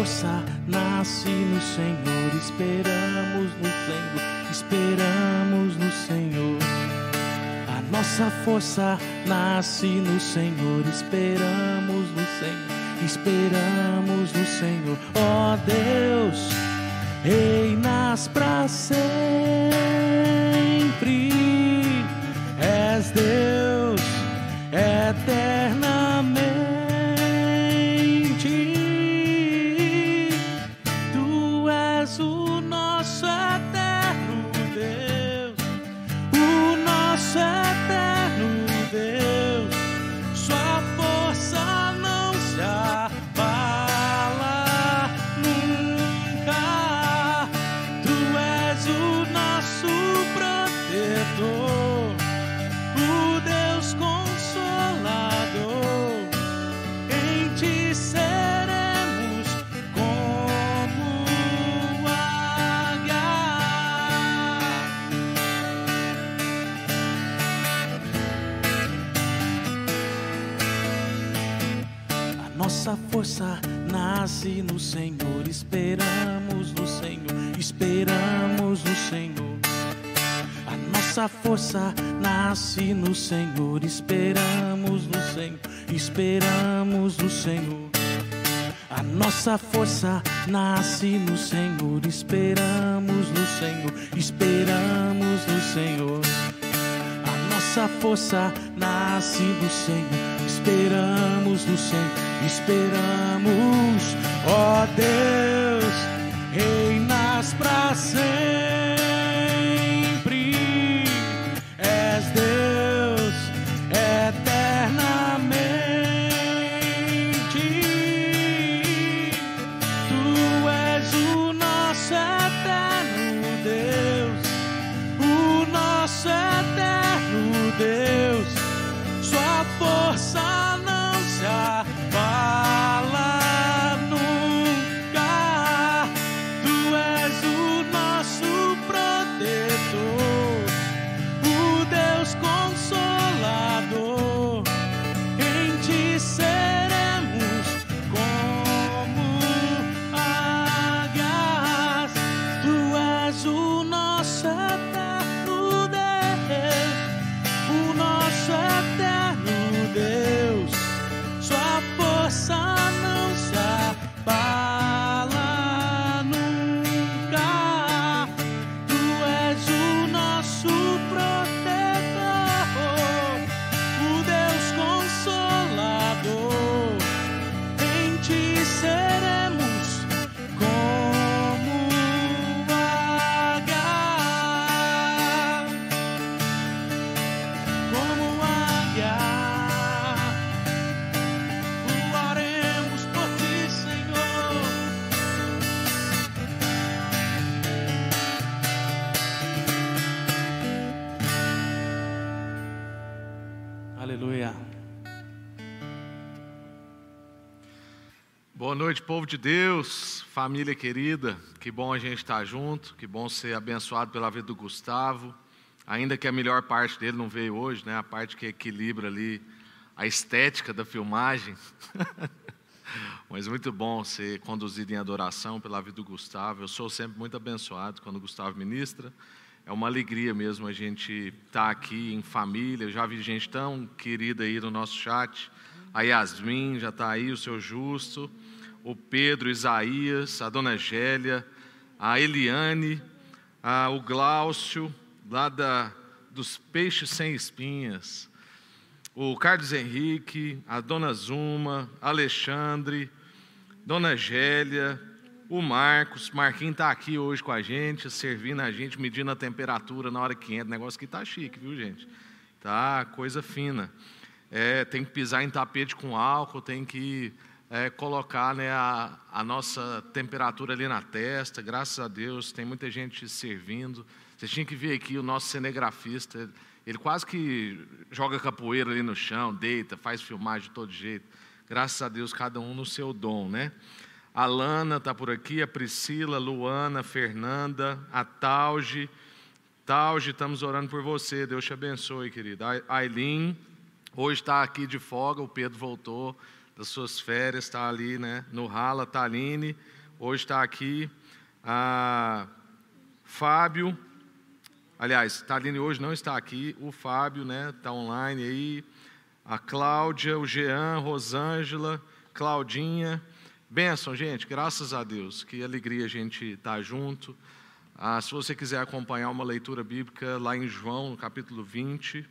força nasce no Senhor, esperamos no Senhor, esperamos no Senhor. A nossa força nasce no Senhor, esperamos no Senhor, esperamos no Senhor. Ó oh Deus, reinas para sempre, és Deus eternamente. Nasce no Senhor. Esperamos no Senhor, esperamos no Senhor. A nossa força nasce no Senhor. Esperamos no Senhor, esperamos no Senhor. A nossa força nasce no Senhor. Esperamos no Senhor, esperamos no Senhor. A nossa força nasce no Senhor. Esperamos no Senhor esperamos, ó Deus, reinas para sempre. Noite, povo de Deus, família querida. Que bom a gente estar junto, que bom ser abençoado pela vida do Gustavo. Ainda que a melhor parte dele não veio hoje, né? A parte que equilibra ali a estética da filmagem. Mas muito bom ser conduzido em adoração pela vida do Gustavo. Eu sou sempre muito abençoado quando o Gustavo ministra. É uma alegria mesmo a gente estar aqui em família. Eu já vi gente tão querida aí no nosso chat. A Yasmin já está aí, o seu Justo o Pedro, Isaías, a dona Gélia, a Eliane, a, o Gláucio, lá da, dos Peixes Sem Espinhas, o Carlos Henrique, a dona Zuma, Alexandre, dona Gélia, o Marcos, Marquinhos está aqui hoje com a gente, servindo a gente, medindo a temperatura na hora que entra. Negócio aqui está chique, viu, gente? Tá coisa fina. É, tem que pisar em tapete com álcool, tem que é, colocar né, a, a, nossa temperatura ali na testa. Graças a Deus, tem muita gente servindo. Você tinha que ver aqui o nosso cinegrafista. Ele quase que joga capoeira ali no chão, deita, faz filmagem de todo jeito. Graças a Deus, cada um no seu dom, né? A Lana está por aqui, a Priscila, Luana, Fernanda, a Tauge. Tauge, estamos orando por você. Deus te abençoe, querida. A Aileen, hoje está aqui de folga, o Pedro voltou das suas férias, está ali, né? No Rala, Taline, hoje está aqui. A Fábio, aliás, Taline hoje não está aqui. O Fábio, né? Está online aí. A Cláudia, o Jean, Rosângela, Claudinha. Benção, gente, graças a Deus. Que alegria a gente estar tá junto. Ah, se você quiser acompanhar uma leitura bíblica lá em João, no capítulo 20.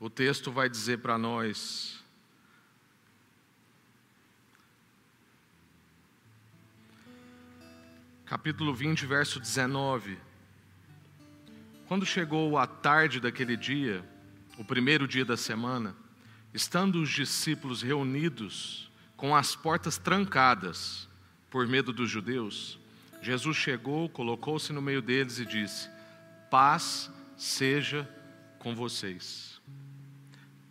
O texto vai dizer para nós. Capítulo 20, verso 19. Quando chegou a tarde daquele dia, o primeiro dia da semana, estando os discípulos reunidos com as portas trancadas por medo dos judeus, Jesus chegou, colocou-se no meio deles e disse: Paz seja com vocês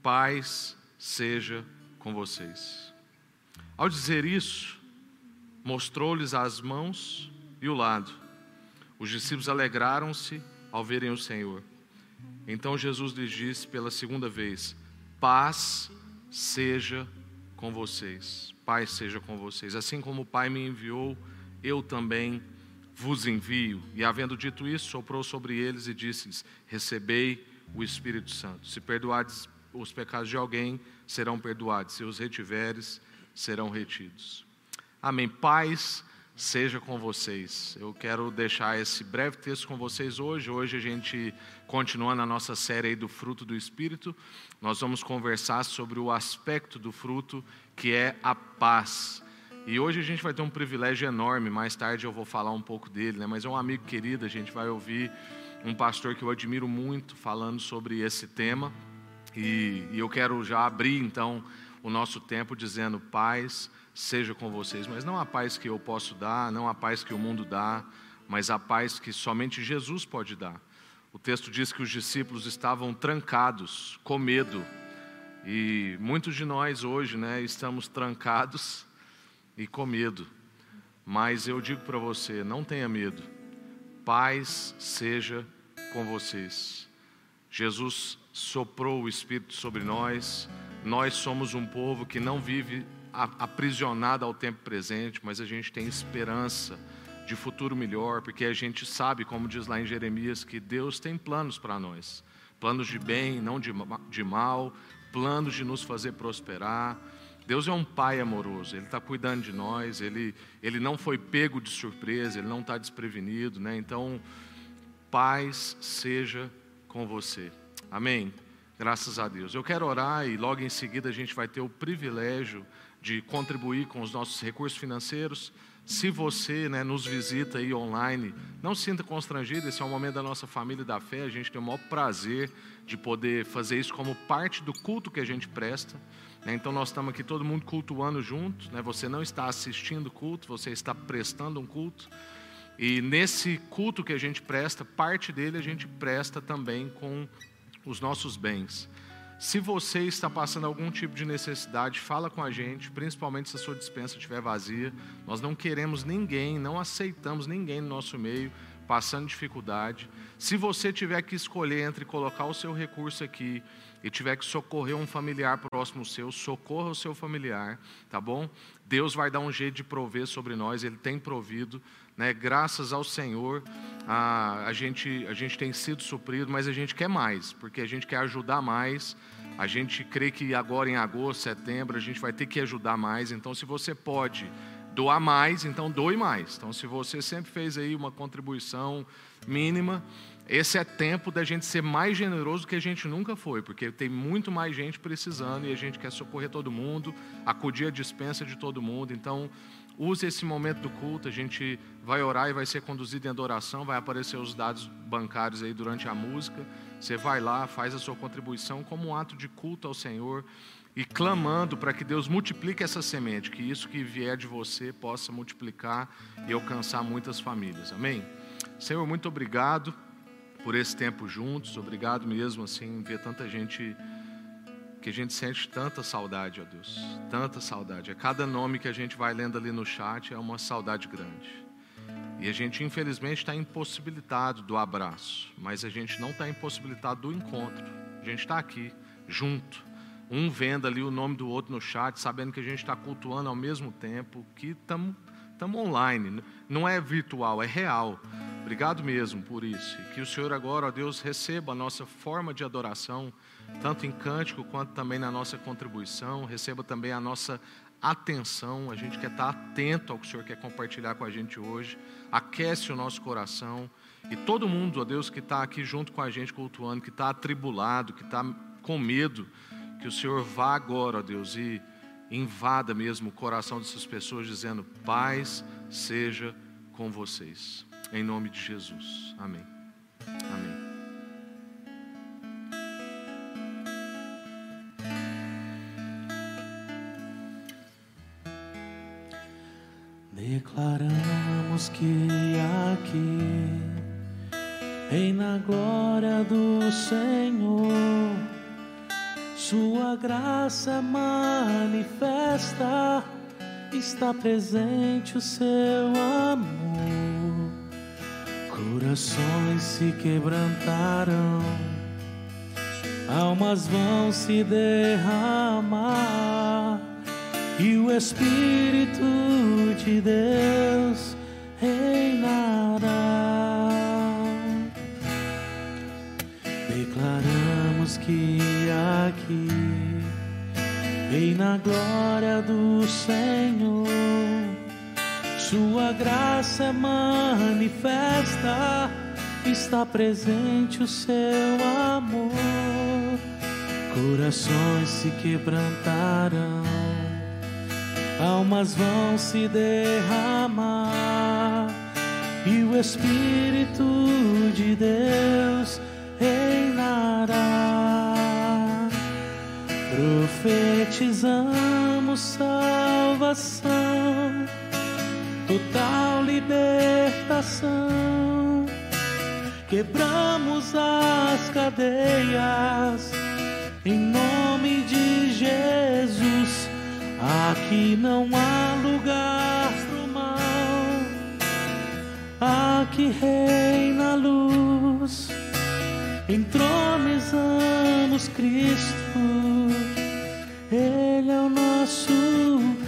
paz seja com vocês. Ao dizer isso, mostrou-lhes as mãos e o lado. Os discípulos alegraram-se ao verem o Senhor. Então Jesus lhes disse pela segunda vez: Paz seja com vocês. Paz seja com vocês. Assim como o Pai me enviou, eu também vos envio. E havendo dito isso, soprou sobre eles e disse-lhes: Recebei o Espírito Santo. Se perdoardes os pecados de alguém serão perdoados, se os retiveres, serão retidos. Amém. Paz seja com vocês. Eu quero deixar esse breve texto com vocês hoje. Hoje a gente continua na nossa série do fruto do Espírito. Nós vamos conversar sobre o aspecto do fruto que é a paz. E hoje a gente vai ter um privilégio enorme. Mais tarde eu vou falar um pouco dele, né? Mas é um amigo querido. A gente vai ouvir um pastor que eu admiro muito falando sobre esse tema. E, e eu quero já abrir então o nosso tempo dizendo: paz seja com vocês, mas não a paz que eu posso dar, não a paz que o mundo dá, mas a paz que somente Jesus pode dar. O texto diz que os discípulos estavam trancados, com medo. E muitos de nós hoje, né, estamos trancados e com medo. Mas eu digo para você, não tenha medo. Paz seja com vocês. Jesus soprou o Espírito sobre nós. Nós somos um povo que não vive aprisionado ao tempo presente, mas a gente tem esperança de futuro melhor, porque a gente sabe, como diz lá em Jeremias, que Deus tem planos para nós planos de bem, não de, de mal, planos de nos fazer prosperar. Deus é um pai amoroso, Ele está cuidando de nós, ele, ele não foi pego de surpresa, Ele não está desprevenido, né? Então, paz seja com você. Amém? Graças a Deus. Eu quero orar e logo em seguida a gente vai ter o privilégio de contribuir com os nossos recursos financeiros. Se você né, nos visita aí online, não se sinta constrangido, esse é um momento da nossa família da fé, a gente tem o maior prazer de poder fazer isso como parte do culto que a gente presta. Né? Então nós estamos aqui todo mundo cultuando junto, né? você não está assistindo culto, você está prestando um culto. E nesse culto que a gente presta, parte dele a gente presta também com os nossos bens. Se você está passando algum tipo de necessidade, fala com a gente, principalmente se a sua dispensa estiver vazia. Nós não queremos ninguém, não aceitamos ninguém no nosso meio passando dificuldade. Se você tiver que escolher entre colocar o seu recurso aqui e tiver que socorrer um familiar próximo seu, socorra o seu familiar, tá bom? Deus vai dar um jeito de prover sobre nós, Ele tem provido, né? Graças ao Senhor, a, a, gente, a gente tem sido suprido, mas a gente quer mais, porque a gente quer ajudar mais. A gente crê que agora em agosto, setembro, a gente vai ter que ajudar mais. Então, se você pode doar mais, então doe mais. Então, se você sempre fez aí uma contribuição mínima, esse é tempo da gente ser mais generoso do que a gente nunca foi, porque tem muito mais gente precisando e a gente quer socorrer todo mundo, acudir a dispensa de todo mundo. Então, use esse momento do culto, a gente vai orar e vai ser conduzido em adoração, vai aparecer os dados bancários aí durante a música. Você vai lá, faz a sua contribuição como um ato de culto ao Senhor e clamando para que Deus multiplique essa semente, que isso que vier de você possa multiplicar e alcançar muitas famílias. Amém? Senhor, muito obrigado por esse tempo juntos. Obrigado mesmo assim ver tanta gente que a gente sente tanta saudade, ó Deus, tanta saudade. A cada nome que a gente vai lendo ali no chat é uma saudade grande. E a gente infelizmente está impossibilitado do abraço, mas a gente não está impossibilitado do encontro. A gente está aqui, junto. Um vendo ali o nome do outro no chat, sabendo que a gente está cultuando ao mesmo tempo, que estamos online. Não é virtual, é real. Obrigado mesmo por isso. Que o Senhor agora, ó Deus, receba a nossa forma de adoração, tanto em cântico quanto também na nossa contribuição, receba também a nossa atenção. A gente quer estar atento ao que o Senhor quer compartilhar com a gente hoje. Aquece o nosso coração. E todo mundo, ó Deus, que está aqui junto com a gente cultuando, que está atribulado, que está com medo, que o Senhor vá agora, ó Deus, e invada mesmo o coração dessas pessoas, dizendo: paz seja com vocês. Em nome de Jesus. Amém. Amém. Declaramos que aqui, em na glória do Senhor, Sua graça manifesta, está presente o seu amor. Corações se quebrantarão, almas vão se derramar, e o Espírito de Deus reinará. Declaramos que aqui, e na glória do Senhor sua graça manifesta, está presente o seu amor. Corações se quebrantarão, almas vão se derramar, e o Espírito de Deus reinará. Profetizamos salvação total libertação. Quebramos as cadeias em nome de Jesus. Aqui não há lugar pro mal, aqui reina a luz. Entronizamos Cristo, Ele é o nosso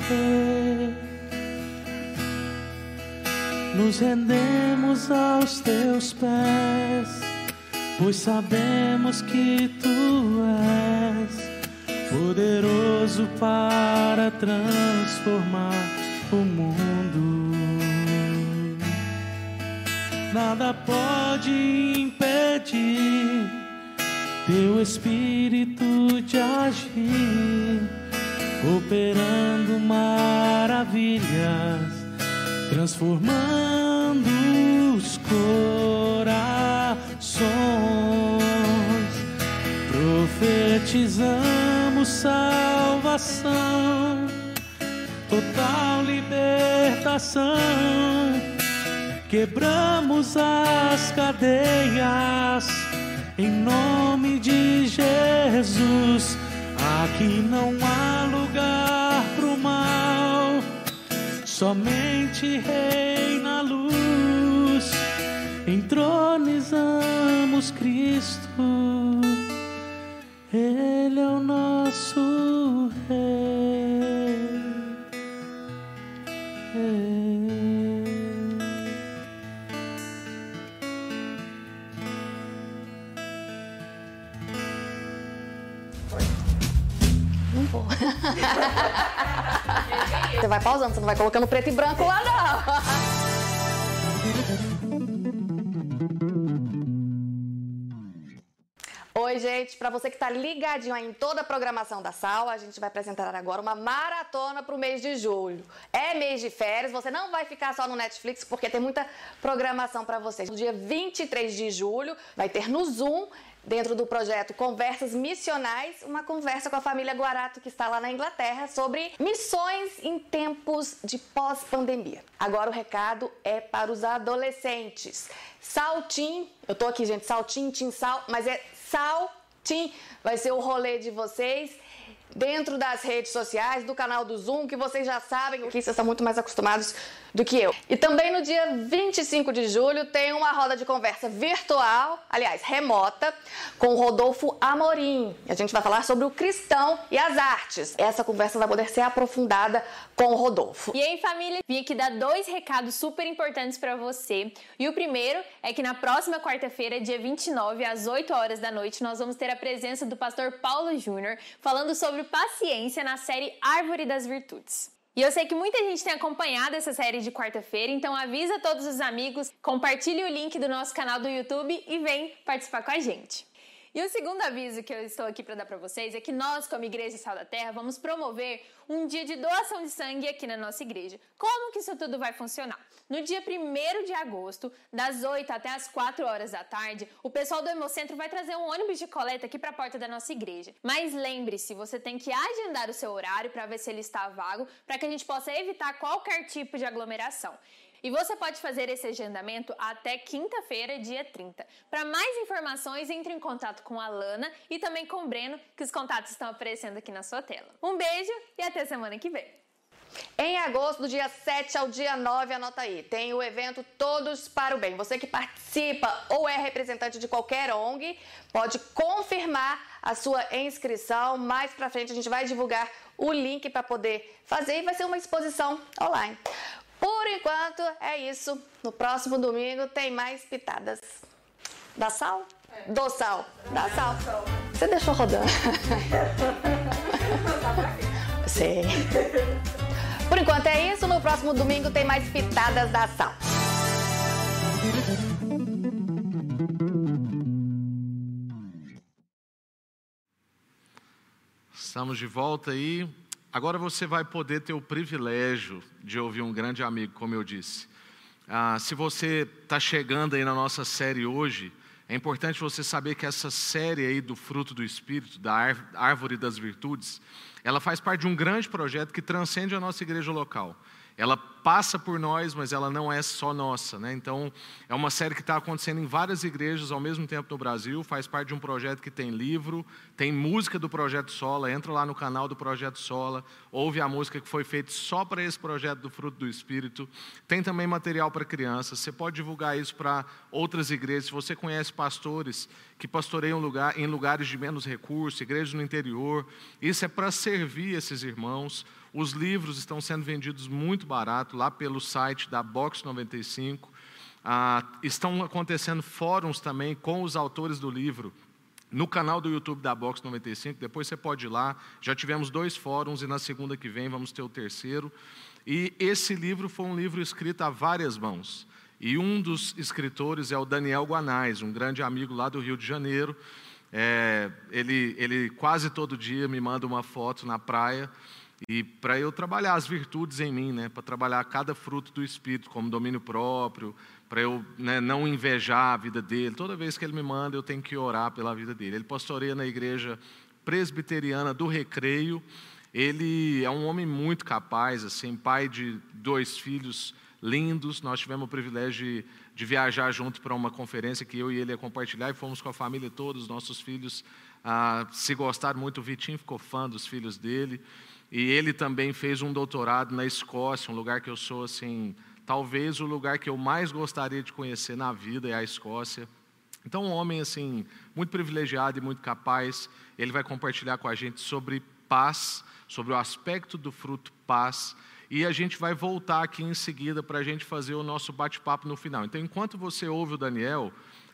Rei. Nos rendemos aos teus pés, pois sabemos que tu és poderoso para transformar o mundo. Nada pode impedir teu espírito de agir, operando maravilhas transformando os corações. Profetizamos salvação, total libertação. Quebramos as cadeias em nome de Jesus. Aqui não há lugar pro mal somente reina a luz, entronizamos Cristo, nosso Rei. Não vou. Você vai pausando, você não vai colocando preto e branco lá, não. gente. Para você que está ligadinho aí em toda a programação da Sal, a gente vai apresentar agora uma maratona para o mês de julho. É mês de férias, você não vai ficar só no Netflix porque tem muita programação para vocês. No dia 23 de julho vai ter no Zoom dentro do projeto Conversas Missionais, uma conversa com a família Guarato que está lá na Inglaterra sobre missões em tempos de pós-pandemia. Agora o recado é para os adolescentes. Saltim, eu tô aqui, gente, saltim, tim, sal, mas é saltim, vai ser o rolê de vocês. dentro das redes sociais, do canal do Zoom, que vocês já sabem, que vocês estão muito mais acostumados do que eu. E também no dia 25 de julho tem uma roda de conversa virtual, aliás, remota, com Rodolfo Amorim. A gente vai falar sobre o cristão e as artes. Essa conversa vai poder ser aprofundada com o Rodolfo. E aí, família, vim aqui dar dois recados super importantes para você. E o primeiro é que na próxima quarta-feira, dia 29, às 8 horas da noite, nós vamos ter a presença do pastor Paulo Júnior falando sobre paciência na série Árvore das Virtudes. E eu sei que muita gente tem acompanhado essa série de quarta-feira, então avisa todos os amigos, compartilhe o link do nosso canal do YouTube e vem participar com a gente. E o segundo aviso que eu estou aqui para dar para vocês é que nós, como Igreja Sal da Terra, vamos promover um dia de doação de sangue aqui na nossa igreja. Como que isso tudo vai funcionar? No dia 1 de agosto, das 8 até as 4 horas da tarde, o pessoal do Hemocentro vai trazer um ônibus de coleta aqui para a porta da nossa igreja. Mas lembre-se, você tem que agendar o seu horário para ver se ele está vago, para que a gente possa evitar qualquer tipo de aglomeração. E você pode fazer esse agendamento até quinta-feira, dia 30. Para mais informações, entre em contato com a Lana e também com o Breno, que os contatos estão aparecendo aqui na sua tela. Um beijo e até semana que vem. Em agosto, do dia 7 ao dia 9, anota aí, tem o evento Todos para o Bem. Você que participa ou é representante de qualquer ONG, pode confirmar a sua inscrição. Mais para frente a gente vai divulgar o link para poder fazer e vai ser uma exposição online. Por enquanto é isso. No próximo domingo tem mais pitadas. Da sal? É. Do sal. Da sal. Você deixou rodando. Sei. Por enquanto é isso. No próximo domingo tem mais pitadas da sal. Estamos de volta aí. Agora você vai poder ter o privilégio de ouvir um grande amigo, como eu disse. Ah, se você está chegando aí na nossa série hoje, é importante você saber que essa série aí do fruto do Espírito, da árvore das virtudes, ela faz parte de um grande projeto que transcende a nossa igreja local ela passa por nós, mas ela não é só nossa. Né? Então, é uma série que está acontecendo em várias igrejas ao mesmo tempo no Brasil, faz parte de um projeto que tem livro, tem música do Projeto Sola, entra lá no canal do Projeto Sola, ouve a música que foi feita só para esse projeto do Fruto do Espírito. Tem também material para crianças, você pode divulgar isso para outras igrejas. Se você conhece pastores que pastoreiam lugar, em lugares de menos recursos, igrejas no interior, isso é para servir esses irmãos. Os livros estão sendo vendidos muito barato lá pelo site da Box 95. Ah, estão acontecendo fóruns também com os autores do livro no canal do YouTube da Box 95. Depois você pode ir lá. Já tivemos dois fóruns e na segunda que vem vamos ter o terceiro. E esse livro foi um livro escrito a várias mãos. E um dos escritores é o Daniel Guanais, um grande amigo lá do Rio de Janeiro. É, ele, ele quase todo dia me manda uma foto na praia e para eu trabalhar as virtudes em mim, né, para trabalhar cada fruto do Espírito, como domínio próprio, para eu né, não invejar a vida dele. Toda vez que ele me manda, eu tenho que orar pela vida dele. Ele pastoreia na igreja presbiteriana do Recreio. Ele é um homem muito capaz, assim, pai de dois filhos lindos. Nós tivemos o privilégio de, de viajar junto para uma conferência que eu e ele ia compartilhar e fomos com a família toda, os nossos filhos ah, se gostaram muito. O Vitinho ficou fã dos filhos dele. E ele também fez um doutorado na Escócia, um lugar que eu sou assim, talvez o lugar que eu mais gostaria de conhecer na vida é a Escócia. Então, um homem assim, muito privilegiado e muito capaz, ele vai compartilhar com a gente sobre paz, sobre o aspecto do fruto paz, e a gente vai voltar aqui em seguida para a gente fazer o nosso bate-papo no final. Então, enquanto você ouve o Daniel,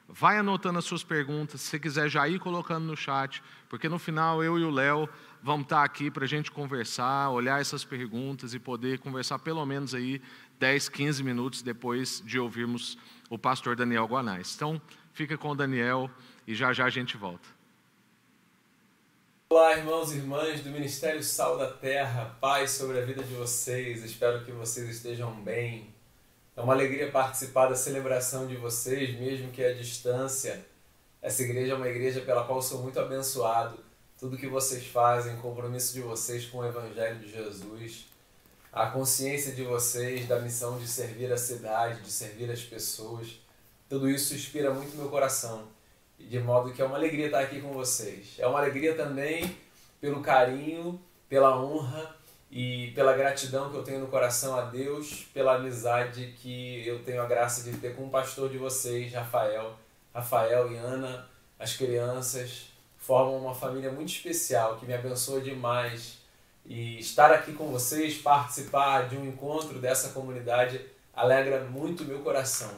vai anotando as suas perguntas, se quiser já ir colocando no chat, porque no final eu e o Léo vamos estar aqui para a gente conversar, olhar essas perguntas e poder conversar pelo menos aí 10, 15 minutos depois de ouvirmos o pastor Daniel Guanais. Então, fica com o Daniel e já já a gente volta. Olá, irmãos e irmãs do Ministério Sal da Terra, paz sobre a vida de vocês, espero que vocês estejam bem. É uma alegria participar da celebração de vocês, mesmo que à distância. Essa igreja é uma igreja pela qual sou muito abençoado tudo que vocês fazem, o compromisso de vocês com o Evangelho de Jesus, a consciência de vocês da missão de servir a cidade, de servir as pessoas, tudo isso inspira muito meu coração. De modo que é uma alegria estar aqui com vocês. É uma alegria também pelo carinho, pela honra e pela gratidão que eu tenho no coração a Deus, pela amizade que eu tenho a graça de ter com o pastor de vocês, Rafael. Rafael e Ana, as crianças, formam uma família muito especial que me abençoa demais. E estar aqui com vocês, participar de um encontro dessa comunidade, alegra muito meu coração.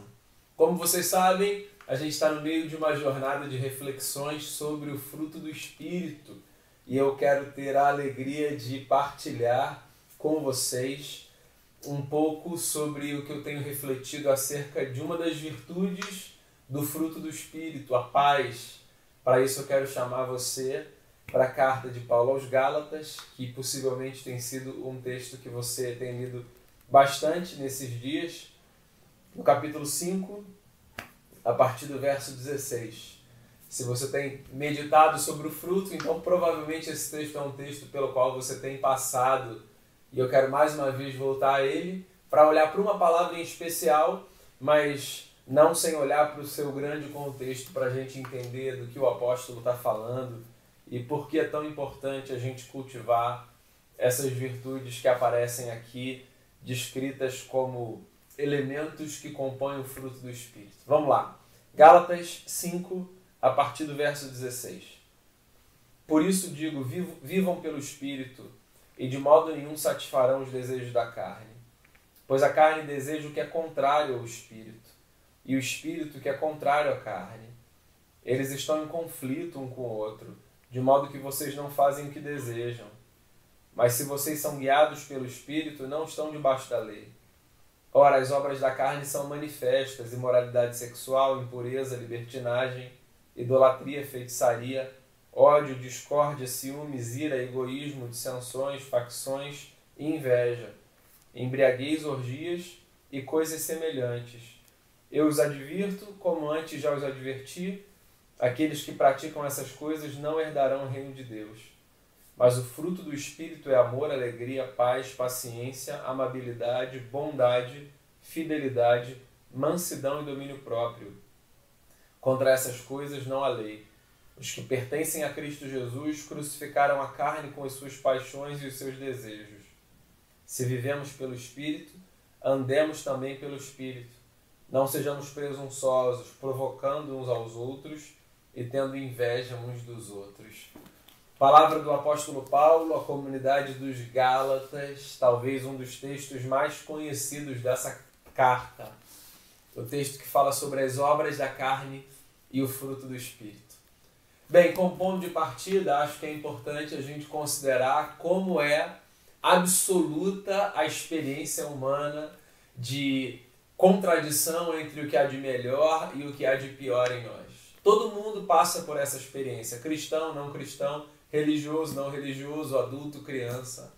Como vocês sabem, a gente está no meio de uma jornada de reflexões sobre o fruto do Espírito e eu quero ter a alegria de partilhar com vocês um pouco sobre o que eu tenho refletido acerca de uma das virtudes do fruto do Espírito, a paz. Para isso eu quero chamar você para a carta de Paulo aos Gálatas, que possivelmente tem sido um texto que você tem lido bastante nesses dias, no capítulo 5, a partir do verso 16. Se você tem meditado sobre o fruto, então provavelmente esse texto é um texto pelo qual você tem passado. E eu quero mais uma vez voltar a ele para olhar para uma palavra em especial, mas não sem olhar para o seu grande contexto, para a gente entender do que o apóstolo está falando e por que é tão importante a gente cultivar essas virtudes que aparecem aqui, descritas como elementos que compõem o fruto do Espírito. Vamos lá. Gálatas 5, a partir do verso 16. Por isso digo: vivam pelo Espírito, e de modo nenhum satisfarão os desejos da carne. Pois a carne deseja o que é contrário ao Espírito, e o Espírito que é contrário à carne. Eles estão em conflito um com o outro, de modo que vocês não fazem o que desejam. Mas se vocês são guiados pelo Espírito, não estão debaixo da lei. Ora, as obras da carne são manifestas: imoralidade sexual, impureza, libertinagem idolatria, feitiçaria, ódio, discórdia, ciúmes, ira, egoísmo, dissensões, facções e inveja, embriaguez, orgias e coisas semelhantes. Eu os advirto, como antes já os adverti, aqueles que praticam essas coisas não herdarão o reino de Deus. Mas o fruto do Espírito é amor, alegria, paz, paciência, amabilidade, bondade, fidelidade, mansidão e domínio próprio Contra essas coisas não há lei. Os que pertencem a Cristo Jesus crucificaram a carne com as suas paixões e os seus desejos. Se vivemos pelo Espírito, andemos também pelo Espírito. Não sejamos presunçosos, provocando uns aos outros e tendo inveja uns dos outros. Palavra do apóstolo Paulo à comunidade dos Gálatas, talvez um dos textos mais conhecidos dessa carta o texto que fala sobre as obras da carne e o fruto do Espírito. Bem, como ponto de partida, acho que é importante a gente considerar como é absoluta a experiência humana de contradição entre o que há de melhor e o que há de pior em nós. Todo mundo passa por essa experiência, cristão, não cristão, religioso, não religioso, adulto, criança.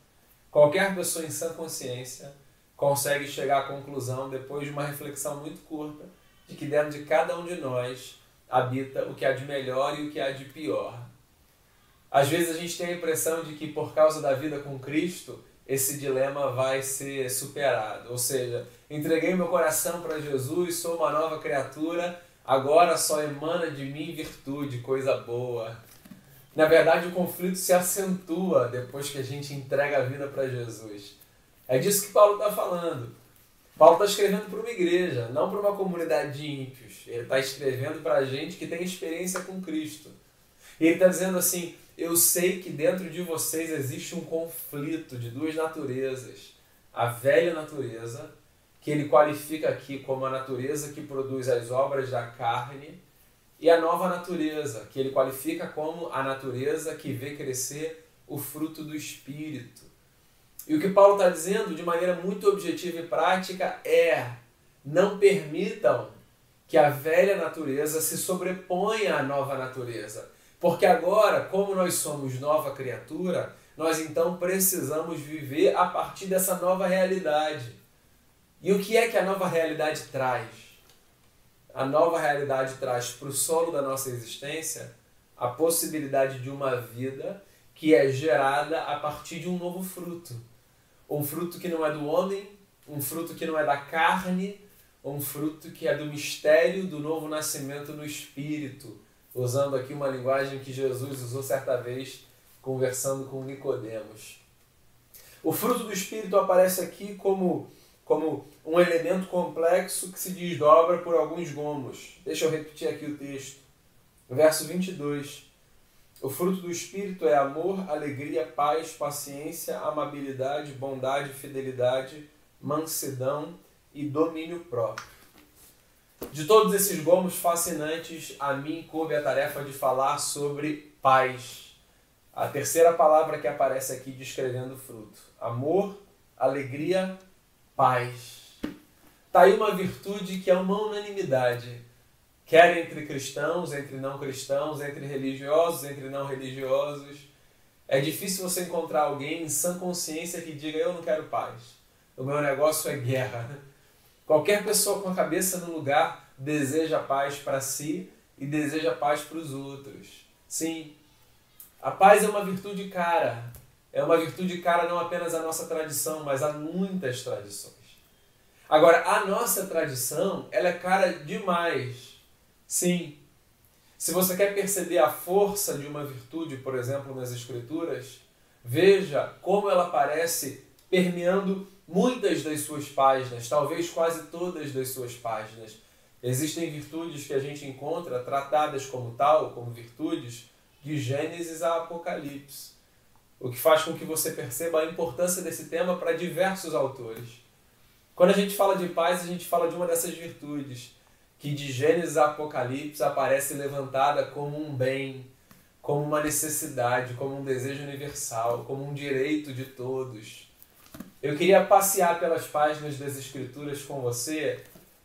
Qualquer pessoa em sã consciência consegue chegar à conclusão, depois de uma reflexão muito curta, de que dentro de cada um de nós habita o que há de melhor e o que há de pior. Às vezes a gente tem a impressão de que por causa da vida com Cristo, esse dilema vai ser superado. Ou seja, entreguei meu coração para Jesus, sou uma nova criatura, agora só emana de mim virtude, coisa boa. Na verdade, o conflito se acentua depois que a gente entrega a vida para Jesus. É disso que Paulo está falando. Paulo está escrevendo para uma igreja, não para uma comunidade de ímpios. Ele está escrevendo para gente que tem experiência com Cristo. E ele está dizendo assim: Eu sei que dentro de vocês existe um conflito de duas naturezas. A velha natureza, que ele qualifica aqui como a natureza que produz as obras da carne, e a nova natureza, que ele qualifica como a natureza que vê crescer o fruto do Espírito. E o que Paulo está dizendo de maneira muito objetiva e prática é: não permitam que a velha natureza se sobreponha à nova natureza. Porque agora, como nós somos nova criatura, nós então precisamos viver a partir dessa nova realidade. E o que é que a nova realidade traz? A nova realidade traz para o solo da nossa existência a possibilidade de uma vida que é gerada a partir de um novo fruto um fruto que não é do homem, um fruto que não é da carne, um fruto que é do mistério do novo nascimento no Espírito, usando aqui uma linguagem que Jesus usou certa vez conversando com Nicodemos. O fruto do Espírito aparece aqui como, como um elemento complexo que se desdobra por alguns gomos. Deixa eu repetir aqui o texto. Verso 22. O fruto do Espírito é amor, alegria, paz, paciência, amabilidade, bondade, fidelidade, mansidão e domínio próprio. De todos esses gomos fascinantes, a mim coube a tarefa de falar sobre paz. A terceira palavra que aparece aqui descrevendo o fruto: amor, alegria, paz. Está aí uma virtude que é uma unanimidade, quer entre cristãos, entre não cristãos, entre religiosos, entre não religiosos. É difícil você encontrar alguém em sã consciência que diga: Eu não quero paz. O meu negócio é guerra. Qualquer pessoa com a cabeça no lugar deseja paz para si e deseja paz para os outros. Sim, a paz é uma virtude cara. É uma virtude cara não apenas à nossa tradição, mas a muitas tradições. Agora, a nossa tradição, ela é cara demais. Sim. Se você quer perceber a força de uma virtude, por exemplo, nas escrituras, veja como ela aparece permeando muitas das suas páginas, talvez quase todas das suas páginas. Existem virtudes que a gente encontra tratadas como tal, como virtudes, de Gênesis a Apocalipse. O que faz com que você perceba a importância desse tema para diversos autores. Quando a gente fala de paz, a gente fala de uma dessas virtudes, que de Gênesis a Apocalipse aparece levantada como um bem, como uma necessidade, como um desejo universal, como um direito de todos. Eu queria passear pelas páginas das Escrituras com você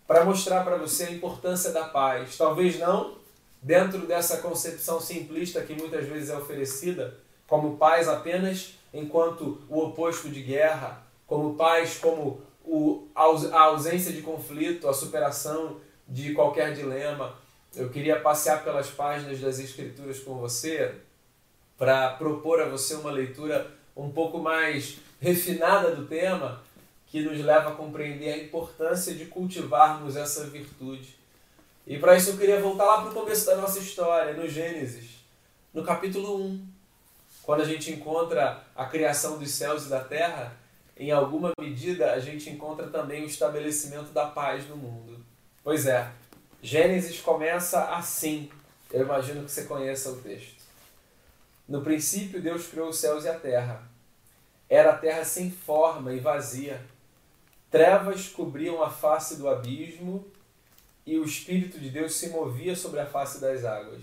para mostrar para você a importância da paz. Talvez não dentro dessa concepção simplista que muitas vezes é oferecida, como paz apenas enquanto o oposto de guerra, como paz como o, a ausência de conflito, a superação de qualquer dilema. Eu queria passear pelas páginas das Escrituras com você para propor a você uma leitura um pouco mais refinada do tema, que nos leva a compreender a importância de cultivarmos essa virtude. E para isso eu queria voltar lá para o começo da nossa história, no Gênesis, no capítulo 1, quando a gente encontra a criação dos céus e da terra, em alguma medida a gente encontra também o estabelecimento da paz no mundo. Pois é, Gênesis começa assim. Eu imagino que você conheça o texto. No princípio, Deus criou os céus e a terra. Era a terra sem forma e vazia. Trevas cobriam a face do abismo e o Espírito de Deus se movia sobre a face das águas.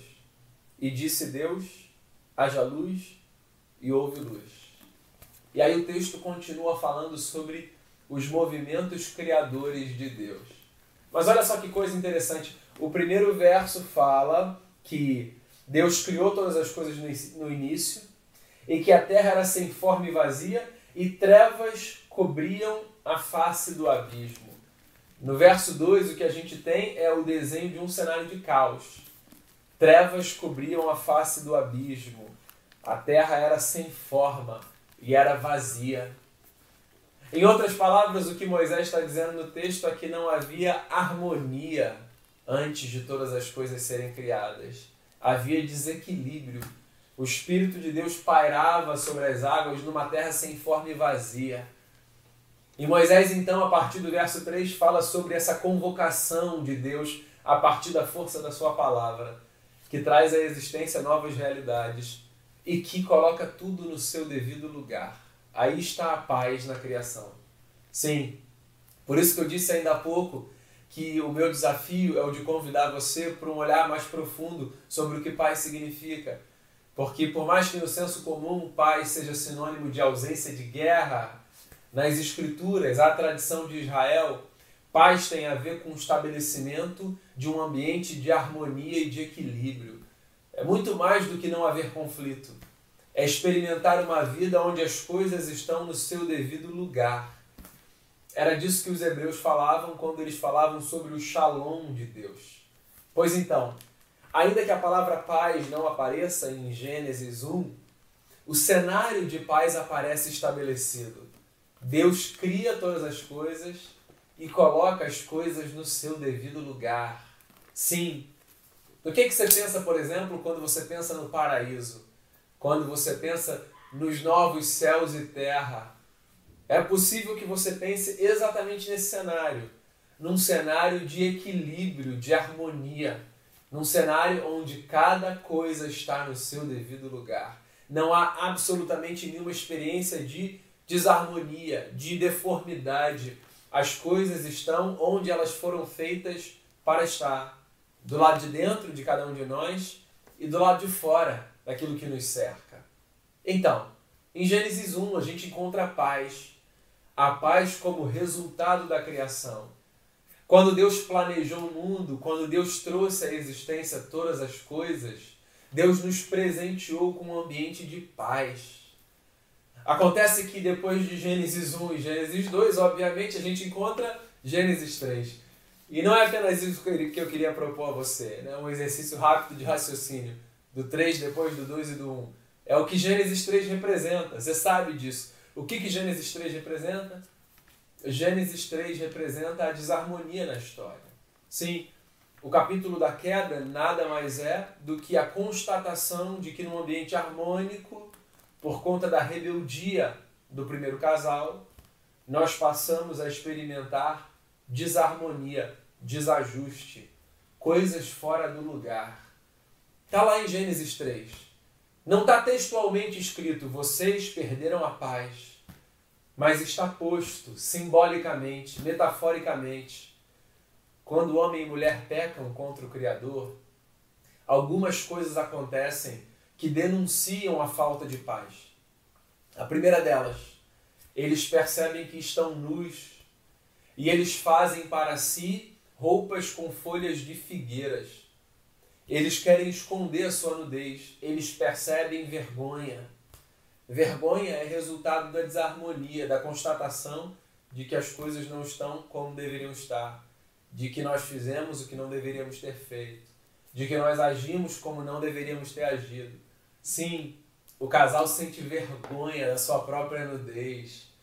E disse Deus: haja luz, e houve luz. E aí o texto continua falando sobre os movimentos criadores de Deus. Mas olha só que coisa interessante. O primeiro verso fala que Deus criou todas as coisas no início e que a terra era sem forma e vazia e trevas cobriam a face do abismo. No verso 2, o que a gente tem é o desenho de um cenário de caos. Trevas cobriam a face do abismo. A terra era sem forma e era vazia. Em outras palavras, o que Moisés está dizendo no texto é que não havia harmonia antes de todas as coisas serem criadas. Havia desequilíbrio. O Espírito de Deus pairava sobre as águas numa terra sem forma e vazia. E Moisés, então, a partir do verso 3, fala sobre essa convocação de Deus a partir da força da sua palavra, que traz à existência novas realidades e que coloca tudo no seu devido lugar. Aí está a paz na criação. Sim, por isso que eu disse ainda há pouco que o meu desafio é o de convidar você para um olhar mais profundo sobre o que paz significa. Porque, por mais que no senso comum paz seja sinônimo de ausência de guerra, nas Escrituras, a tradição de Israel, paz tem a ver com o estabelecimento de um ambiente de harmonia e de equilíbrio. É muito mais do que não haver conflito. É experimentar uma vida onde as coisas estão no seu devido lugar. Era disso que os hebreus falavam quando eles falavam sobre o shalom de Deus. Pois então, ainda que a palavra paz não apareça em Gênesis 1, o cenário de paz aparece estabelecido. Deus cria todas as coisas e coloca as coisas no seu devido lugar. Sim. No que, que você pensa, por exemplo, quando você pensa no paraíso? quando você pensa nos novos céus e terra, é possível que você pense exatamente nesse cenário, num cenário de equilíbrio, de harmonia, num cenário onde cada coisa está no seu devido lugar. Não há absolutamente nenhuma experiência de desarmonia, de deformidade. As coisas estão onde elas foram feitas para estar, do lado de dentro de cada um de nós e do lado de fora daquilo que nos cerca. Então, em Gênesis 1 a gente encontra a paz, a paz como resultado da criação. Quando Deus planejou o mundo, quando Deus trouxe à existência todas as coisas, Deus nos presenteou com um ambiente de paz. Acontece que depois de Gênesis 1 e Gênesis 2, obviamente, a gente encontra Gênesis 3. E não é apenas isso que eu queria propor a você, né? um exercício rápido de raciocínio, do 3 depois do 2 e do 1. É o que Gênesis 3 representa, você sabe disso. O que, que Gênesis 3 representa? Gênesis 3 representa a desarmonia na história. Sim, o capítulo da queda nada mais é do que a constatação de que num ambiente harmônico, por conta da rebeldia do primeiro casal, nós passamos a experimentar desarmonia, desajuste, coisas fora do lugar. Está lá em Gênesis 3. Não está textualmente escrito, vocês perderam a paz, mas está posto simbolicamente, metaforicamente. Quando homem e mulher pecam contra o Criador, algumas coisas acontecem que denunciam a falta de paz. A primeira delas, eles percebem que estão nus e eles fazem para si roupas com folhas de figueiras. Eles querem esconder a sua nudez, eles percebem vergonha. Vergonha é resultado da desarmonia, da constatação de que as coisas não estão como deveriam estar, de que nós fizemos o que não deveríamos ter feito, de que nós agimos como não deveríamos ter agido. Sim, o casal sente vergonha da sua própria nudez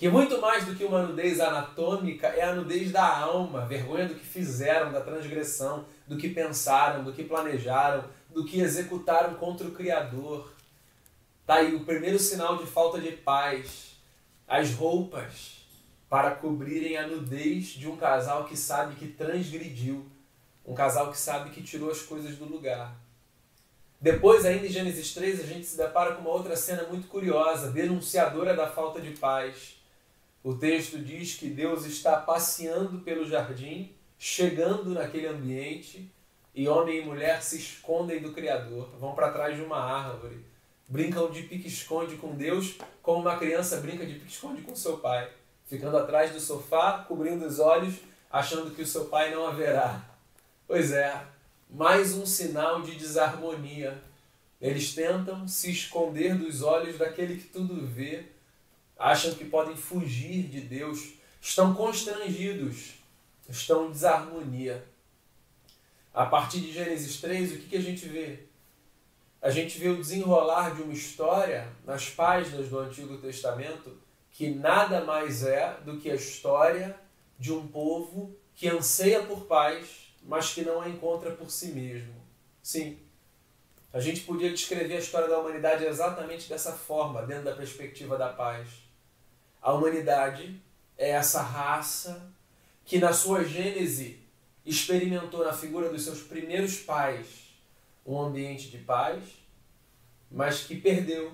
que muito mais do que uma nudez anatômica é a nudez da alma, vergonha do que fizeram, da transgressão, do que pensaram, do que planejaram, do que executaram contra o Criador. Tá aí o primeiro sinal de falta de paz, as roupas para cobrirem a nudez de um casal que sabe que transgrediu, um casal que sabe que tirou as coisas do lugar. Depois, ainda em Gênesis 3, a gente se depara com uma outra cena muito curiosa, denunciadora da falta de paz. O texto diz que Deus está passeando pelo jardim, chegando naquele ambiente, e homem e mulher se escondem do Criador, vão para trás de uma árvore, brincam de pique-esconde com Deus, como uma criança brinca de pique-esconde com seu pai, ficando atrás do sofá, cobrindo os olhos, achando que o seu pai não haverá. Pois é, mais um sinal de desarmonia. Eles tentam se esconder dos olhos daquele que tudo vê acham que podem fugir de Deus, estão constrangidos, estão em desarmonia. A partir de Gênesis 3, o que, que a gente vê? A gente o desenrolar de uma história nas páginas do Antigo Testamento que nada mais é do que a história de um povo que anseia por paz, mas que não a encontra por si mesmo. Sim, a gente podia descrever a história da humanidade exatamente dessa forma, dentro da perspectiva da paz. A humanidade é essa raça que, na sua gênese, experimentou na figura dos seus primeiros pais um ambiente de paz, mas que perdeu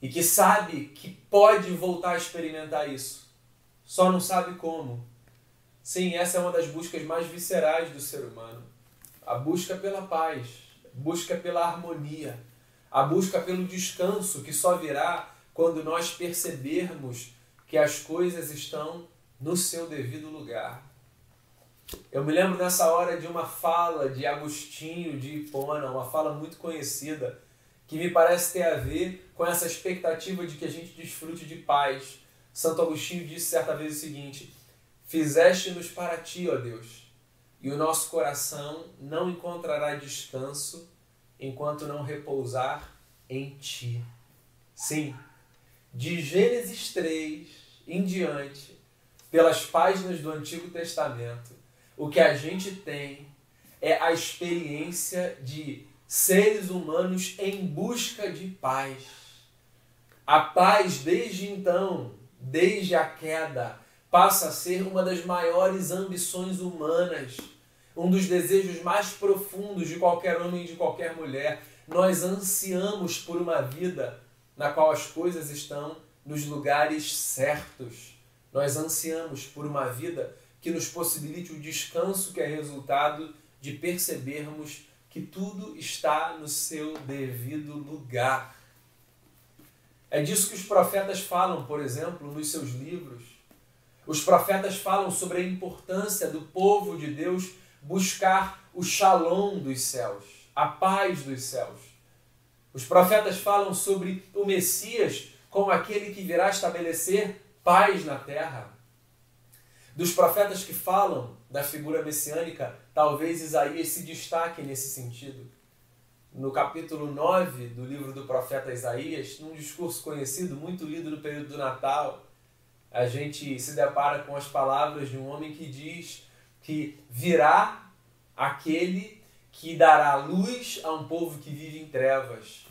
e que sabe que pode voltar a experimentar isso, só não sabe como. Sim, essa é uma das buscas mais viscerais do ser humano. A busca pela paz, busca pela harmonia, a busca pelo descanso que só virá quando nós percebermos que as coisas estão no seu devido lugar. Eu me lembro nessa hora de uma fala de Agostinho de Hipona, uma fala muito conhecida, que me parece ter a ver com essa expectativa de que a gente desfrute de paz. Santo Agostinho disse certa vez o seguinte: Fizeste-nos para ti, ó Deus, e o nosso coração não encontrará descanso enquanto não repousar em ti. Sim, de Gênesis 3 em diante, pelas páginas do Antigo Testamento, o que a gente tem é a experiência de seres humanos em busca de paz. A paz, desde então, desde a queda, passa a ser uma das maiores ambições humanas, um dos desejos mais profundos de qualquer homem e de qualquer mulher. Nós ansiamos por uma vida na qual as coisas estão nos lugares certos. Nós ansiamos por uma vida que nos possibilite o descanso que é resultado de percebermos que tudo está no seu devido lugar. É disso que os profetas falam, por exemplo, nos seus livros. Os profetas falam sobre a importância do povo de Deus buscar o shalom dos céus, a paz dos céus. Os profetas falam sobre o Messias como aquele que virá estabelecer paz na terra. Dos profetas que falam da figura messiânica, talvez Isaías se destaque nesse sentido. No capítulo 9 do livro do profeta Isaías, num discurso conhecido, muito lido no período do Natal, a gente se depara com as palavras de um homem que diz que virá aquele que dará luz a um povo que vive em trevas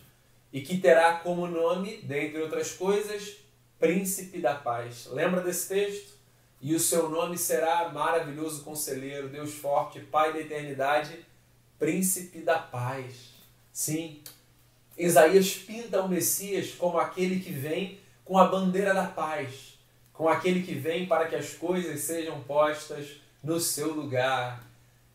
e que terá como nome, dentre outras coisas, Príncipe da Paz. Lembra desse texto? E o seu nome será maravilhoso conselheiro, Deus forte, Pai da eternidade, Príncipe da Paz. Sim, Isaías pinta o Messias como aquele que vem com a bandeira da paz, com aquele que vem para que as coisas sejam postas no seu lugar.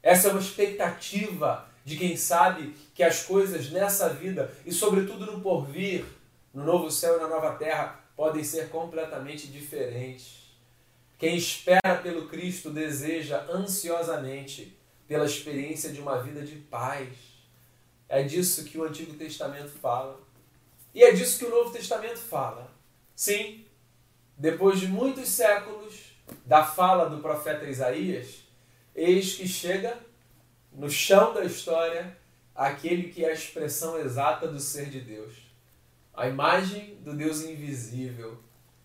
Essa é uma expectativa de quem sabe que as coisas nessa vida e, sobretudo, no porvir, no novo céu e na nova terra, podem ser completamente diferentes. Quem espera pelo Cristo deseja ansiosamente pela experiência de uma vida de paz. É disso que o Antigo Testamento fala. E é disso que o Novo Testamento fala. Sim, depois de muitos séculos da fala do profeta Isaías, eis que chega no chão da história aquele que é a expressão exata do ser de Deus. A imagem do Deus invisível,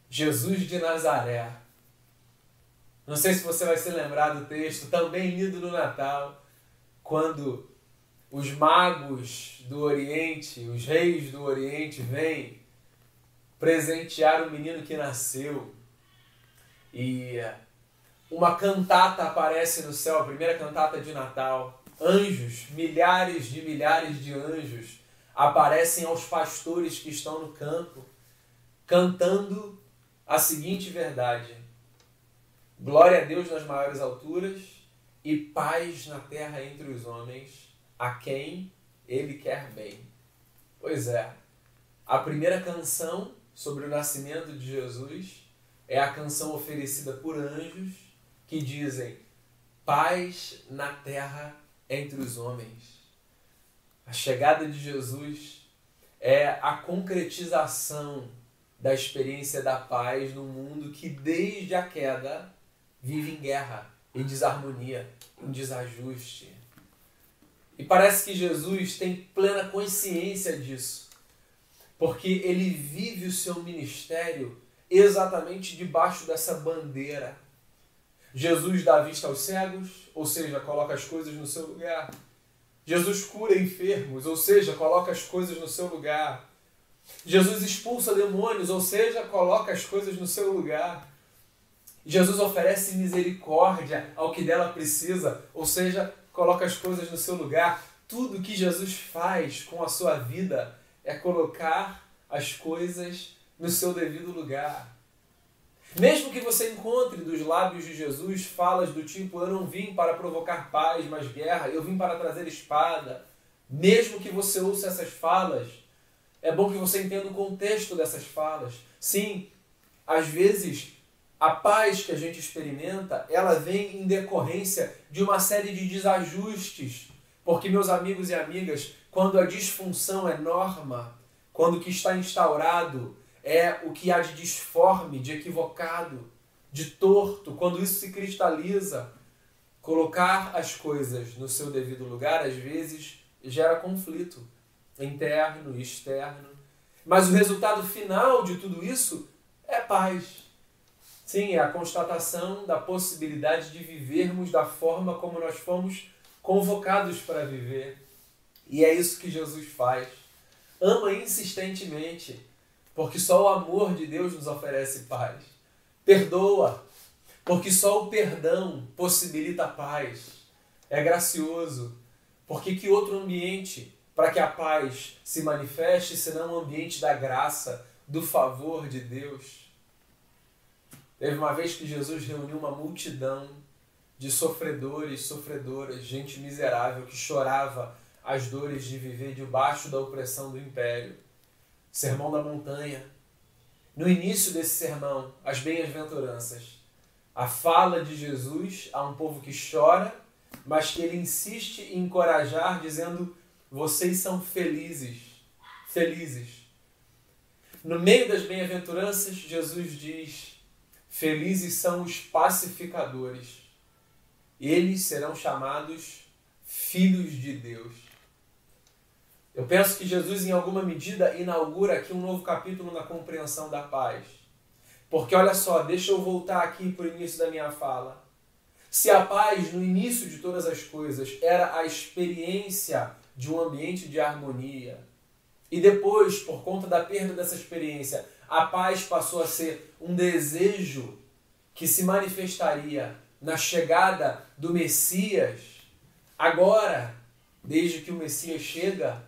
Jesus de Nazaré. Não sei se você vai se lembrar do texto, também lido no Natal, quando os magos do Oriente, os reis do Oriente vêm presentear o menino que nasceu. E uma cantata aparece no céu, a primeira cantata de Natal. Anjos, milhares de milhares de anjos aparecem aos pastores que estão no campo, cantando a seguinte verdade: Glória a Deus nas maiores alturas e paz na terra entre os homens, a quem Ele quer bem. Pois é, a primeira canção sobre o nascimento de Jesus é a canção oferecida por anjos que dizem: paz na terra entre os homens. A chegada de Jesus é a concretização da experiência da paz no mundo que, desde a queda, vive em guerra, em desarmonia, em desajuste. E parece que Jesus tem plena consciência disso, porque ele vive o seu ministério exatamente debaixo dessa bandeira. Jesus dá vista aos cegos, ou seja, coloca as coisas no seu lugar. Jesus cura enfermos, ou seja, coloca as coisas no seu lugar. Jesus expulsa demônios, ou seja, coloca as coisas no seu lugar. Jesus oferece misericórdia ao que dela precisa, ou seja, coloca as coisas no seu lugar. Tudo que Jesus faz com a sua vida é colocar as coisas no seu devido lugar. Mesmo que você encontre dos lábios de Jesus falas do tipo: Eu não vim para provocar paz, mas guerra, eu vim para trazer espada. Mesmo que você ouça essas falas, é bom que você entenda o contexto dessas falas. Sim, às vezes a paz que a gente experimenta, ela vem em decorrência de uma série de desajustes. Porque, meus amigos e amigas, quando a disfunção é norma, quando o que está instaurado é o que há de disforme, de equivocado, de torto, quando isso se cristaliza, colocar as coisas no seu devido lugar, às vezes, gera conflito interno e externo. Mas o resultado final de tudo isso é paz. Sim, é a constatação da possibilidade de vivermos da forma como nós fomos convocados para viver. E é isso que Jesus faz. Ama insistentemente, porque só o amor de Deus nos oferece paz. Perdoa, porque só o perdão possibilita a paz. É gracioso, porque que outro ambiente para que a paz se manifeste senão o ambiente da graça, do favor de Deus? Teve uma vez que Jesus reuniu uma multidão de sofredores, sofredoras, gente miserável que chorava as dores de viver debaixo da opressão do império. Sermão da montanha. No início desse sermão, as bem-aventuranças, a fala de Jesus a um povo que chora, mas que ele insiste em encorajar, dizendo: vocês são felizes, felizes. No meio das bem-aventuranças, Jesus diz: felizes são os pacificadores, eles serão chamados filhos de Deus. Eu penso que Jesus, em alguma medida, inaugura aqui um novo capítulo na compreensão da paz. Porque olha só, deixa eu voltar aqui para o início da minha fala. Se a paz, no início de todas as coisas, era a experiência de um ambiente de harmonia, e depois, por conta da perda dessa experiência, a paz passou a ser um desejo que se manifestaria na chegada do Messias, agora, desde que o Messias chega,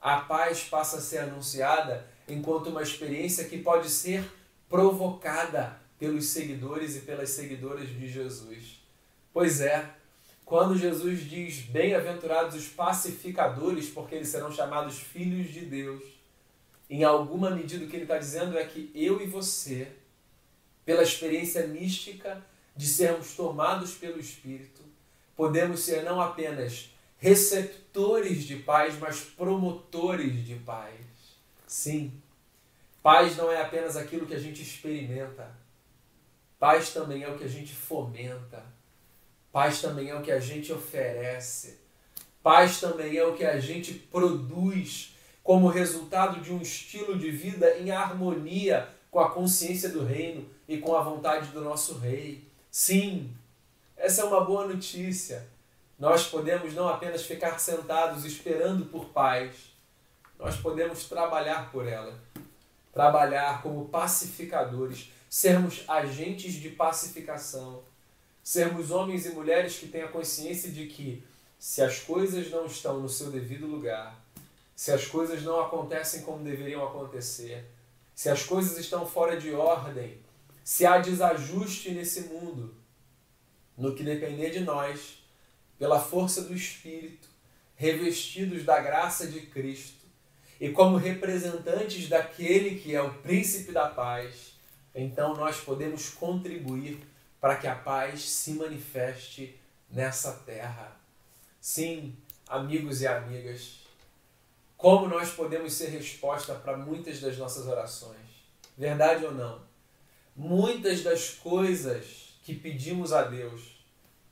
a paz passa a ser anunciada enquanto uma experiência que pode ser provocada pelos seguidores e pelas seguidoras de Jesus. Pois é, quando Jesus diz: Bem-aventurados os pacificadores, porque eles serão chamados filhos de Deus, em alguma medida o que ele está dizendo é que eu e você, pela experiência mística de sermos tomados pelo Espírito, podemos ser não apenas receptores de paz, mas promotores de paz. Sim, paz não é apenas aquilo que a gente experimenta, paz também é o que a gente fomenta, paz também é o que a gente oferece, paz também é o que a gente produz como resultado de um estilo de vida em harmonia com a consciência do reino e com a vontade do nosso rei. Sim, essa é uma boa notícia. Nós podemos não apenas ficar sentados esperando por paz, nós podemos trabalhar por ela. Trabalhar como pacificadores, sermos agentes de pacificação, sermos homens e mulheres que têm a consciência de que se as coisas não estão no seu devido lugar, se as coisas não acontecem como deveriam acontecer, se as coisas estão fora de ordem, se há desajuste nesse mundo, no que depender de nós, pela força do Espírito, revestidos da graça de Cristo e como representantes daquele que é o príncipe da paz, então nós podemos contribuir para que a paz se manifeste nessa terra. Sim, amigos e amigas, como nós podemos ser resposta para muitas das nossas orações? Verdade ou não? Muitas das coisas que pedimos a Deus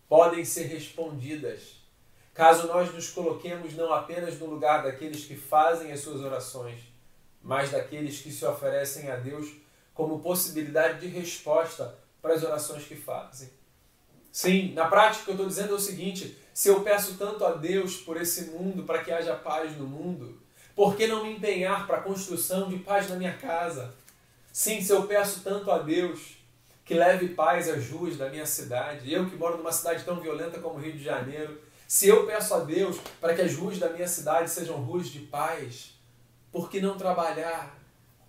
podem ser respondidas, caso nós nos coloquemos não apenas no lugar daqueles que fazem as suas orações, mas daqueles que se oferecem a Deus como possibilidade de resposta para as orações que fazem. Sim, na prática eu estou dizendo é o seguinte: se eu peço tanto a Deus por esse mundo, para que haja paz no mundo, por que não me empenhar para a construção de paz na minha casa? Sim, se eu peço tanto a Deus que leve paz às ruas da minha cidade. Eu que moro numa cidade tão violenta como o Rio de Janeiro, se eu peço a Deus para que as ruas da minha cidade sejam ruas de paz, por que não trabalhar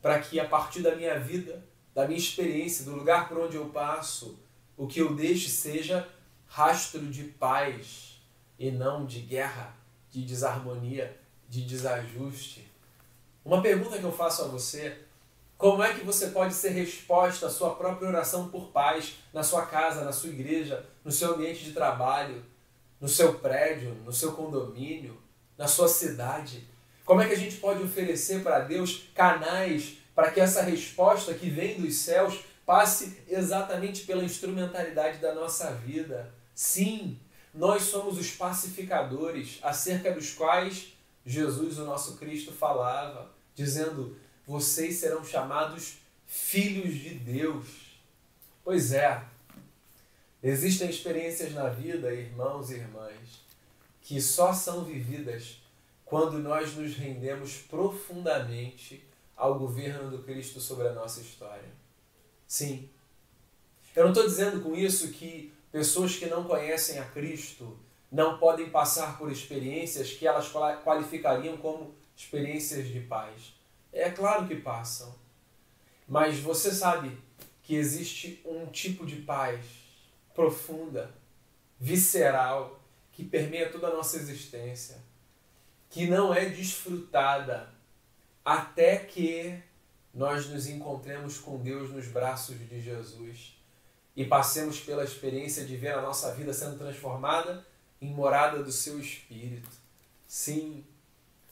para que a partir da minha vida, da minha experiência, do lugar por onde eu passo, o que eu deixe seja rastro de paz e não de guerra, de desarmonia, de desajuste? Uma pergunta que eu faço a você como é que você pode ser resposta à sua própria oração por paz na sua casa, na sua igreja, no seu ambiente de trabalho, no seu prédio, no seu condomínio, na sua cidade? Como é que a gente pode oferecer para Deus canais para que essa resposta que vem dos céus passe exatamente pela instrumentalidade da nossa vida? Sim, nós somos os pacificadores acerca dos quais Jesus, o nosso Cristo, falava, dizendo: vocês serão chamados filhos de Deus. Pois é, existem experiências na vida, irmãos e irmãs, que só são vividas quando nós nos rendemos profundamente ao governo do Cristo sobre a nossa história. Sim. Eu não estou dizendo com isso que pessoas que não conhecem a Cristo não podem passar por experiências que elas qualificariam como experiências de paz. É claro que passam. Mas você sabe que existe um tipo de paz profunda, visceral, que permeia toda a nossa existência, que não é desfrutada até que nós nos encontremos com Deus nos braços de Jesus e passemos pela experiência de ver a nossa vida sendo transformada em morada do seu espírito. Sim,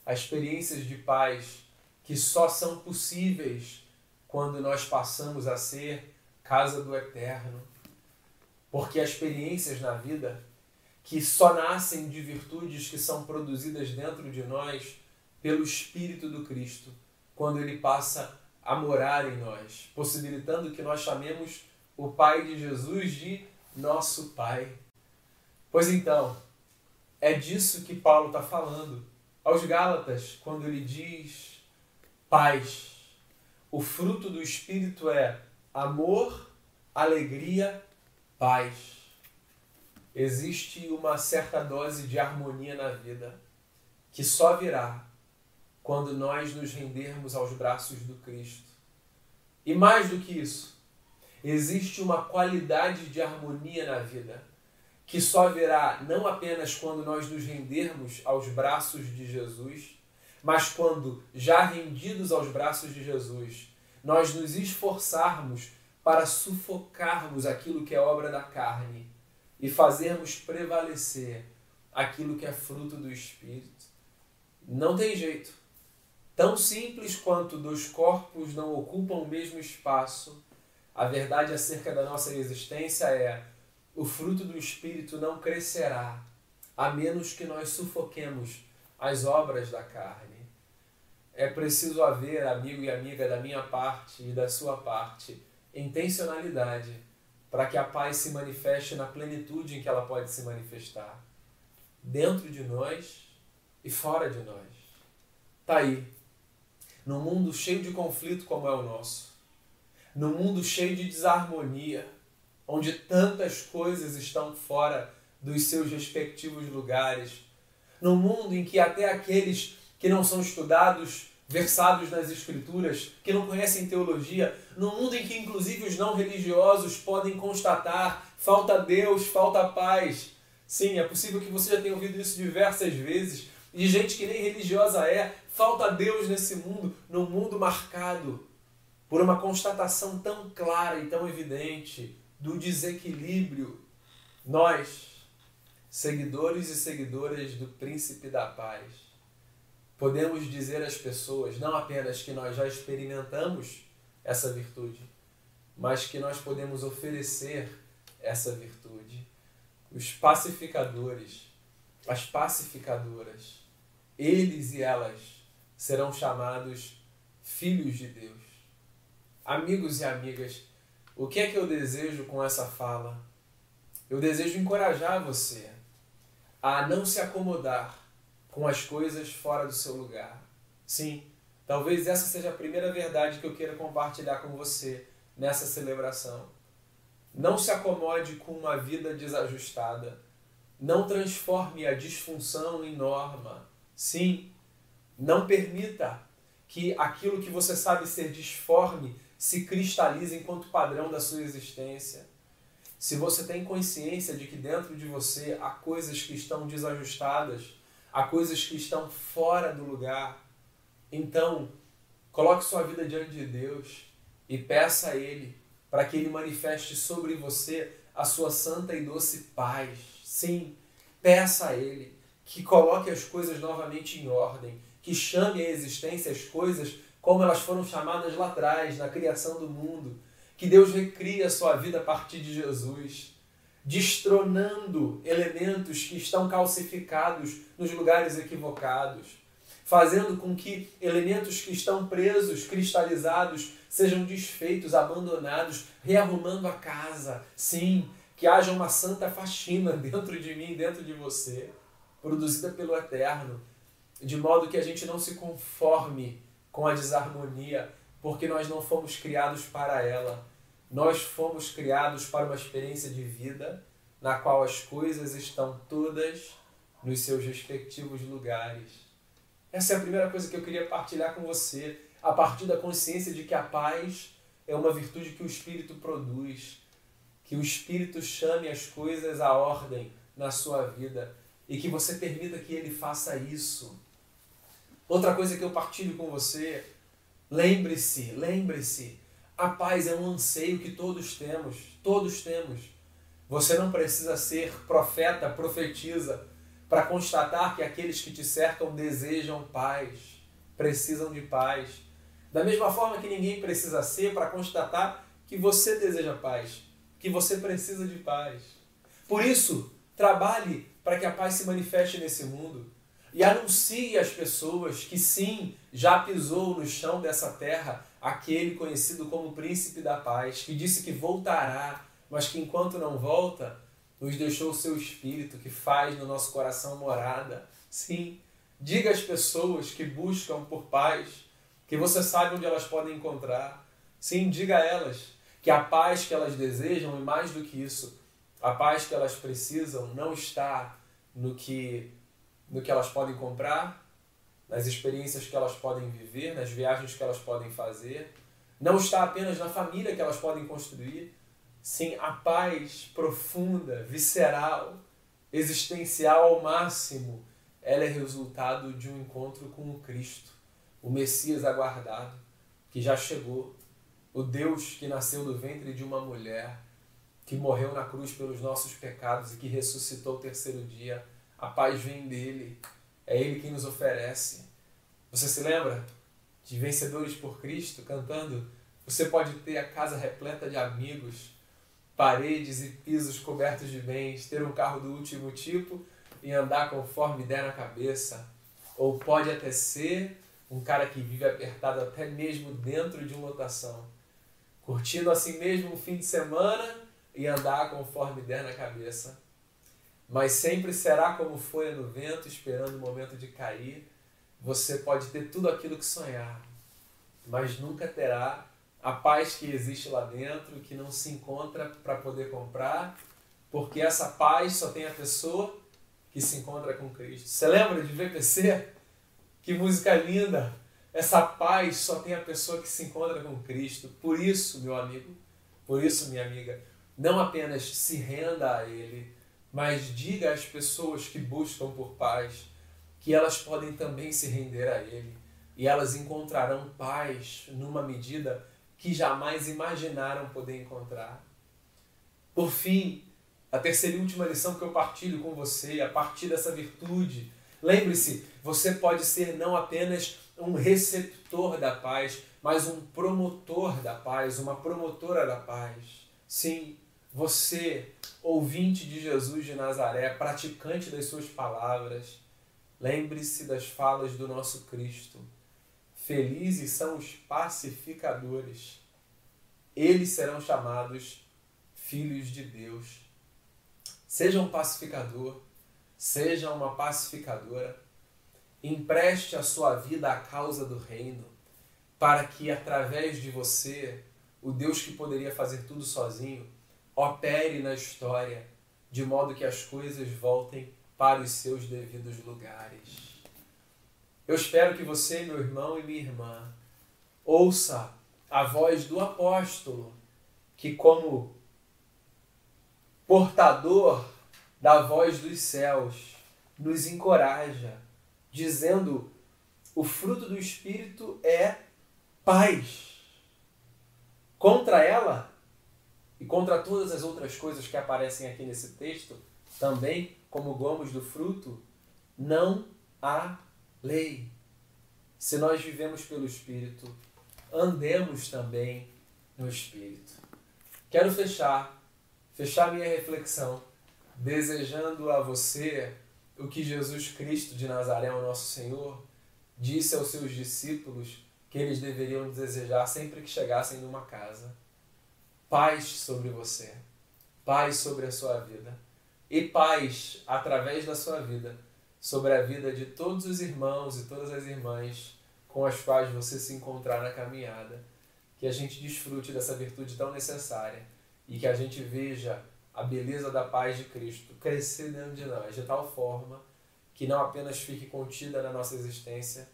as experiências de paz que só são possíveis quando nós passamos a ser casa do eterno. Porque há experiências na vida que só nascem de virtudes que são produzidas dentro de nós pelo Espírito do Cristo, quando ele passa a morar em nós, possibilitando que nós chamemos o Pai de Jesus de nosso Pai. Pois então, é disso que Paulo está falando aos Gálatas, quando ele diz paz. O fruto do Espírito é amor, alegria, paz. Existe uma certa dose de harmonia na vida que só virá quando nós nos rendermos aos braços do Cristo. E mais do que isso, existe uma qualidade de harmonia na vida que só virá não apenas quando nós nos rendermos aos braços de Jesus, mas quando, já rendidos aos braços de Jesus, nós nos esforçarmos para sufocarmos aquilo que é obra da carne e fazermos prevalecer aquilo que é fruto do Espírito. Não tem jeito. Tão simples quanto dois corpos não ocupam o mesmo espaço, a verdade acerca da nossa existência é: o fruto do Espírito não crescerá, a menos que nós sufoquemos as obras da carne. É preciso haver, amigo e amiga, da minha parte e da sua parte, intencionalidade para que a paz se manifeste na plenitude em que ela pode se manifestar, dentro de nós e fora de nós. Tá aí num mundo cheio de conflito como é o nosso, num mundo cheio de desarmonia, onde tantas coisas estão fora dos seus respectivos lugares, num mundo em que até aqueles que não são estudados, versados nas escrituras, que não conhecem teologia, num mundo em que inclusive os não religiosos podem constatar falta Deus, falta paz. Sim, é possível que você já tenha ouvido isso diversas vezes, de gente que nem religiosa é, falta Deus nesse mundo, num mundo marcado por uma constatação tão clara e tão evidente do desequilíbrio. Nós, seguidores e seguidoras do Príncipe da Paz, podemos dizer às pessoas não apenas que nós já experimentamos essa virtude, mas que nós podemos oferecer essa virtude. Os pacificadores, as pacificadoras, eles e elas serão chamados filhos de Deus. Amigos e amigas, o que é que eu desejo com essa fala? Eu desejo encorajar você a não se acomodar com as coisas fora do seu lugar. Sim, talvez essa seja a primeira verdade que eu queira compartilhar com você nessa celebração. Não se acomode com uma vida desajustada. Não transforme a disfunção em norma. Sim, não permita que aquilo que você sabe ser disforme se cristalize enquanto padrão da sua existência. Se você tem consciência de que dentro de você há coisas que estão desajustadas, há coisas que estão fora do lugar, então coloque sua vida diante de Deus e peça a Ele para que Ele manifeste sobre você a sua santa e doce paz. Sim, peça a Ele que coloque as coisas novamente em ordem, que chame à existência as coisas como elas foram chamadas lá atrás, na criação do mundo, que Deus recria a sua vida a partir de Jesus, destronando elementos que estão calcificados nos lugares equivocados, fazendo com que elementos que estão presos, cristalizados, sejam desfeitos, abandonados, rearrumando a casa. Sim, que haja uma santa faxina dentro de mim, dentro de você produzida pelo Eterno, de modo que a gente não se conforme com a desarmonia, porque nós não fomos criados para ela. Nós fomos criados para uma experiência de vida na qual as coisas estão todas nos seus respectivos lugares. Essa é a primeira coisa que eu queria partilhar com você, a partir da consciência de que a paz é uma virtude que o Espírito produz, que o Espírito chame as coisas à ordem na sua vida e que você permita que ele faça isso. Outra coisa que eu partilho com você, lembre-se, lembre-se, a paz é um anseio que todos temos, todos temos. Você não precisa ser profeta, profetiza, para constatar que aqueles que te cercam desejam paz, precisam de paz. Da mesma forma que ninguém precisa ser para constatar que você deseja paz, que você precisa de paz. Por isso, trabalhe para que a paz se manifeste nesse mundo e anuncie às pessoas que sim, já pisou no chão dessa terra aquele conhecido como príncipe da paz, que disse que voltará, mas que enquanto não volta, nos deixou o seu espírito que faz no nosso coração morada. Sim, diga às pessoas que buscam por paz que você sabe onde elas podem encontrar. Sim, diga a elas que a paz que elas desejam e mais do que isso, a paz que elas precisam não está no que no que elas podem comprar, nas experiências que elas podem viver, nas viagens que elas podem fazer. Não está apenas na família que elas podem construir. Sim, a paz profunda, visceral, existencial ao máximo, ela é resultado de um encontro com o Cristo, o Messias aguardado, que já chegou, o Deus que nasceu do ventre de uma mulher, que morreu na cruz pelos nossos pecados e que ressuscitou o terceiro dia a paz vem dele. É ele quem nos oferece. Você se lembra de Vencedores por Cristo cantando? Você pode ter a casa repleta de amigos, paredes e pisos cobertos de bens, ter um carro do último tipo e andar conforme der na cabeça. Ou pode até ser um cara que vive apertado até mesmo dentro de uma lotação, curtindo assim mesmo um fim de semana e andar conforme der na cabeça mas sempre será como folha no vento, esperando o momento de cair. Você pode ter tudo aquilo que sonhar, mas nunca terá a paz que existe lá dentro, que não se encontra para poder comprar, porque essa paz só tem a pessoa que se encontra com Cristo. Você lembra de VPC? Que música linda! Essa paz só tem a pessoa que se encontra com Cristo. Por isso, meu amigo, por isso, minha amiga, não apenas se renda a Ele, mas diga às pessoas que buscam por paz que elas podem também se render a Ele e elas encontrarão paz numa medida que jamais imaginaram poder encontrar. Por fim, a terceira e última lição que eu partilho com você, a partir dessa virtude, lembre-se, você pode ser não apenas um receptor da paz, mas um promotor da paz, uma promotora da paz. Sim, você, ouvinte de Jesus de Nazaré, praticante das suas palavras, lembre-se das falas do nosso Cristo. Felizes são os pacificadores. Eles serão chamados filhos de Deus. Seja um pacificador, seja uma pacificadora. Empreste a sua vida à causa do reino, para que através de você, o Deus que poderia fazer tudo sozinho, opere na história de modo que as coisas voltem para os seus devidos lugares. Eu espero que você, meu irmão e minha irmã, ouça a voz do apóstolo, que, como portador da voz dos céus, nos encoraja, dizendo: o fruto do Espírito é paz. Contra ela, e contra todas as outras coisas que aparecem aqui nesse texto, também, como gomos do fruto, não há lei. Se nós vivemos pelo Espírito, andemos também no Espírito. Quero fechar, fechar minha reflexão, desejando a você o que Jesus Cristo de Nazaré, o nosso Senhor, disse aos seus discípulos que eles deveriam desejar sempre que chegassem numa casa paz sobre você, paz sobre a sua vida e paz através da sua vida sobre a vida de todos os irmãos e todas as irmãs com as quais você se encontrar na caminhada. Que a gente desfrute dessa virtude tão necessária e que a gente veja a beleza da paz de Cristo crescer dentro de nós de tal forma que não apenas fique contida na nossa existência,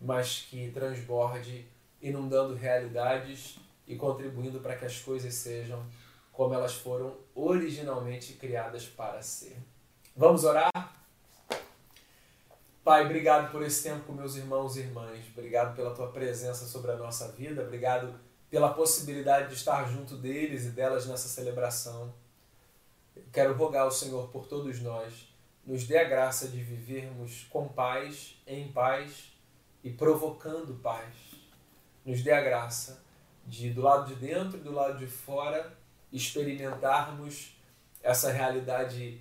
mas que transborde, inundando realidades e contribuindo para que as coisas sejam como elas foram originalmente criadas para ser. Vamos orar? Pai, obrigado por esse tempo com meus irmãos e irmãs. Obrigado pela tua presença sobre a nossa vida. Obrigado pela possibilidade de estar junto deles e delas nessa celebração. Quero rogar ao Senhor por todos nós. Nos dê a graça de vivermos com paz, em paz e provocando paz. Nos dê a graça de, do lado de dentro e do lado de fora, experimentarmos essa realidade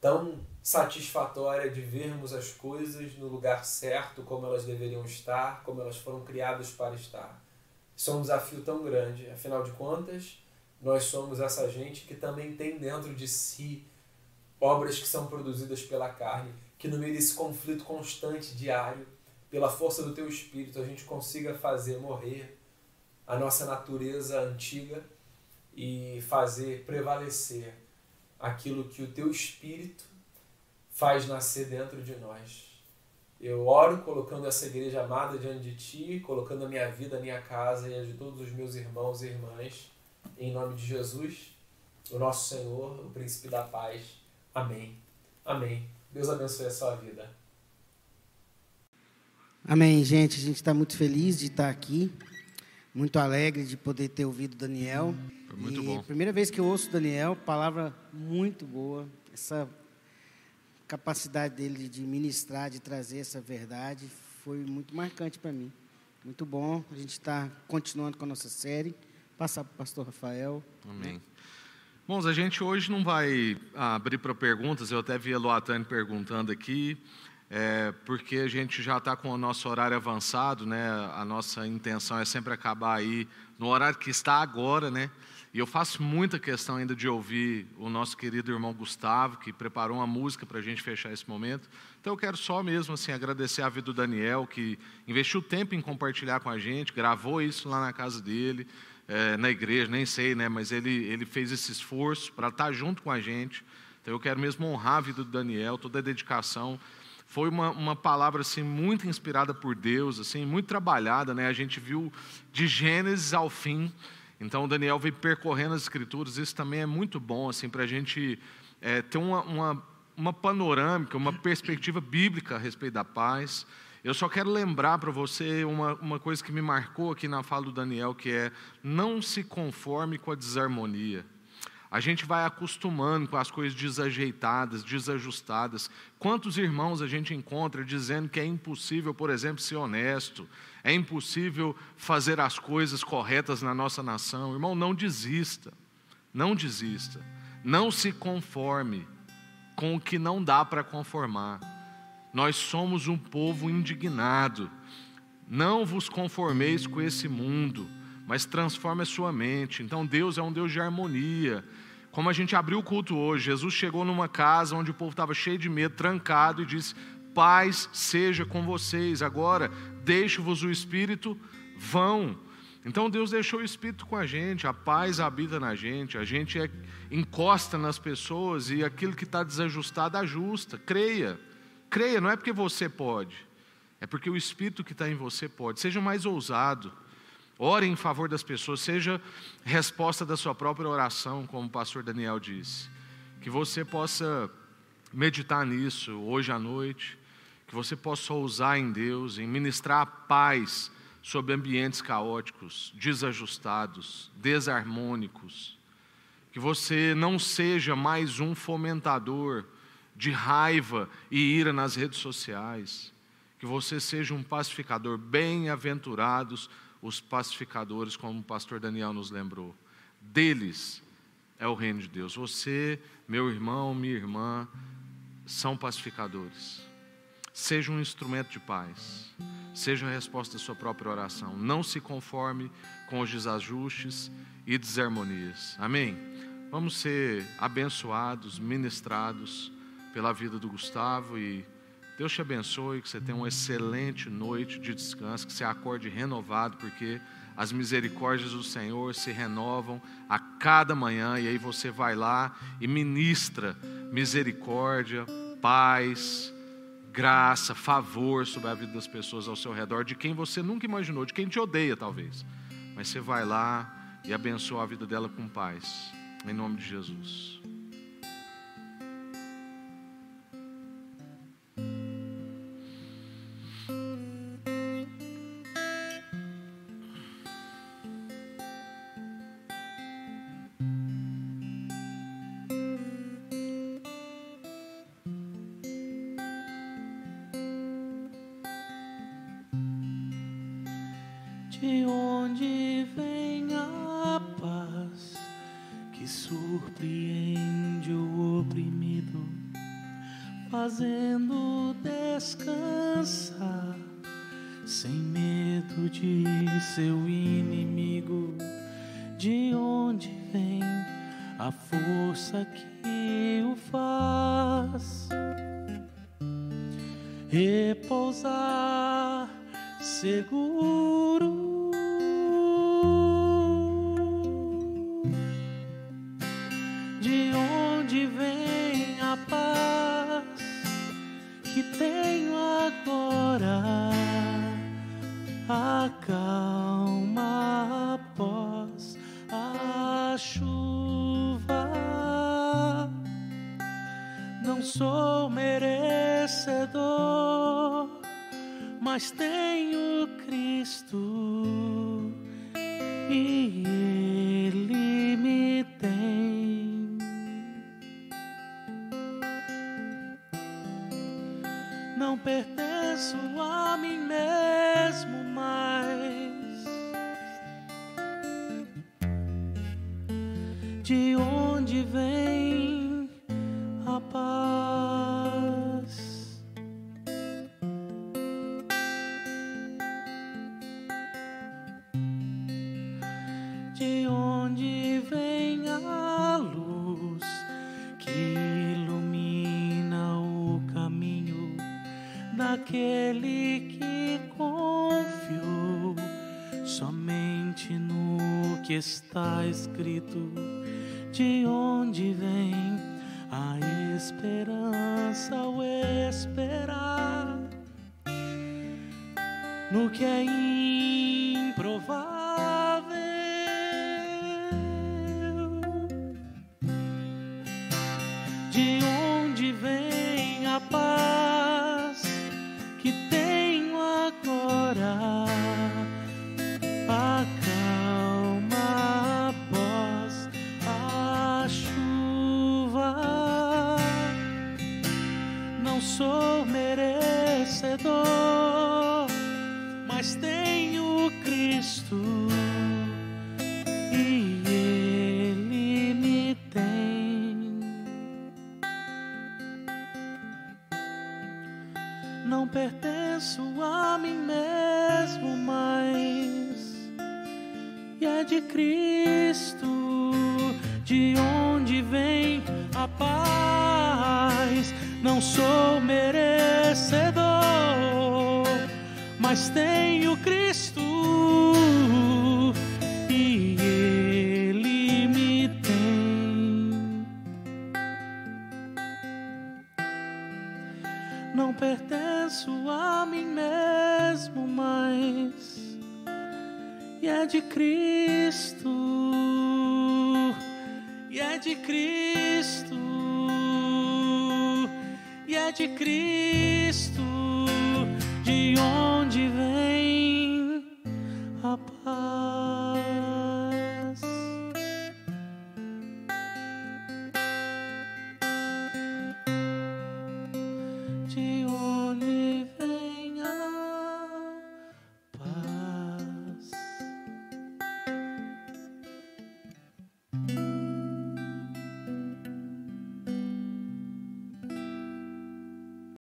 tão satisfatória de vermos as coisas no lugar certo, como elas deveriam estar, como elas foram criadas para estar. Isso é um desafio tão grande, afinal de contas, nós somos essa gente que também tem dentro de si obras que são produzidas pela carne, que no meio desse conflito constante diário, pela força do teu espírito, a gente consiga fazer morrer a nossa natureza antiga e fazer prevalecer aquilo que o teu espírito faz nascer dentro de nós. Eu oro colocando essa igreja amada diante de ti, colocando a minha vida, a minha casa e a de todos os meus irmãos e irmãs, em nome de Jesus, o nosso Senhor, o príncipe da paz. Amém. Amém. Deus abençoe a sua vida. Amém, gente. A gente está muito feliz de estar aqui, muito alegre de poder ter ouvido Daniel. Foi muito e bom. Primeira vez que eu ouço Daniel, palavra muito boa. Essa capacidade dele de ministrar, de trazer essa verdade, foi muito marcante para mim. Muito bom. A gente está continuando com a nossa série. Passar para o pastor Rafael. Amém. Bom, a gente hoje não vai abrir para perguntas, eu até vi a Loatane perguntando aqui, é, porque a gente já está com o nosso horário avançado, né? A nossa intenção é sempre acabar aí no horário que está agora, né? E eu faço muita questão ainda de ouvir o nosso querido irmão Gustavo, que preparou uma música para a gente fechar esse momento. Então eu quero só mesmo assim agradecer a vida do Daniel, que investiu tempo em compartilhar com a gente, gravou isso lá na casa dele, é, na igreja, nem sei, né? Mas ele, ele fez esse esforço para estar junto com a gente. Então eu quero mesmo honrar a vida do Daniel, toda a dedicação. Foi uma, uma palavra assim muito inspirada por Deus, assim muito trabalhada, né? A gente viu de Gênesis ao fim. Então Daniel veio percorrendo as escrituras. Isso também é muito bom assim para a gente é, ter uma, uma, uma panorâmica, uma perspectiva bíblica a respeito da paz. Eu só quero lembrar para você uma, uma coisa que me marcou aqui na fala do Daniel, que é não se conforme com a desarmonia. A gente vai acostumando com as coisas desajeitadas, desajustadas. Quantos irmãos a gente encontra dizendo que é impossível, por exemplo, ser honesto, é impossível fazer as coisas corretas na nossa nação? Irmão, não desista, não desista, não se conforme com o que não dá para conformar. Nós somos um povo indignado. Não vos conformeis com esse mundo, mas transforme a sua mente. Então Deus é um Deus de harmonia. Como a gente abriu o culto hoje, Jesus chegou numa casa onde o povo estava cheio de medo, trancado, e disse: Paz seja com vocês. Agora, deixe-vos o Espírito, vão. Então Deus deixou o Espírito com a gente, a paz habita na gente, a gente é, encosta nas pessoas e aquilo que está desajustado ajusta. Creia. Creia, não é porque você pode, é porque o Espírito que está em você pode. Seja mais ousado, ore em favor das pessoas, seja resposta da sua própria oração, como o pastor Daniel disse. Que você possa meditar nisso hoje à noite, que você possa ousar em Deus, em ministrar paz sobre ambientes caóticos, desajustados, desarmônicos. Que você não seja mais um fomentador de raiva e ira nas redes sociais. Que você seja um pacificador. Bem-aventurados os pacificadores, como o pastor Daniel nos lembrou. Deles é o reino de Deus. Você, meu irmão, minha irmã, são pacificadores. Seja um instrumento de paz. Seja a resposta da sua própria oração. Não se conforme com os desajustes e desarmonias. Amém? Vamos ser abençoados, ministrados pela vida do Gustavo e Deus te abençoe, que você tenha uma excelente noite de descanso, que você acorde renovado, porque as misericórdias do Senhor se renovam a cada manhã, e aí você vai lá e ministra misericórdia, paz, graça, favor sobre a vida das pessoas ao seu redor, de quem você nunca imaginou, de quem te odeia talvez. Mas você vai lá e abençoa a vida dela com paz, em nome de Jesus. De onde vem a paz que surpreende o oprimido, fazendo descansar sem medo de seu inimigo? De onde vem a força que está escrito? De onde vem a esperança ao esperar no que é improvável?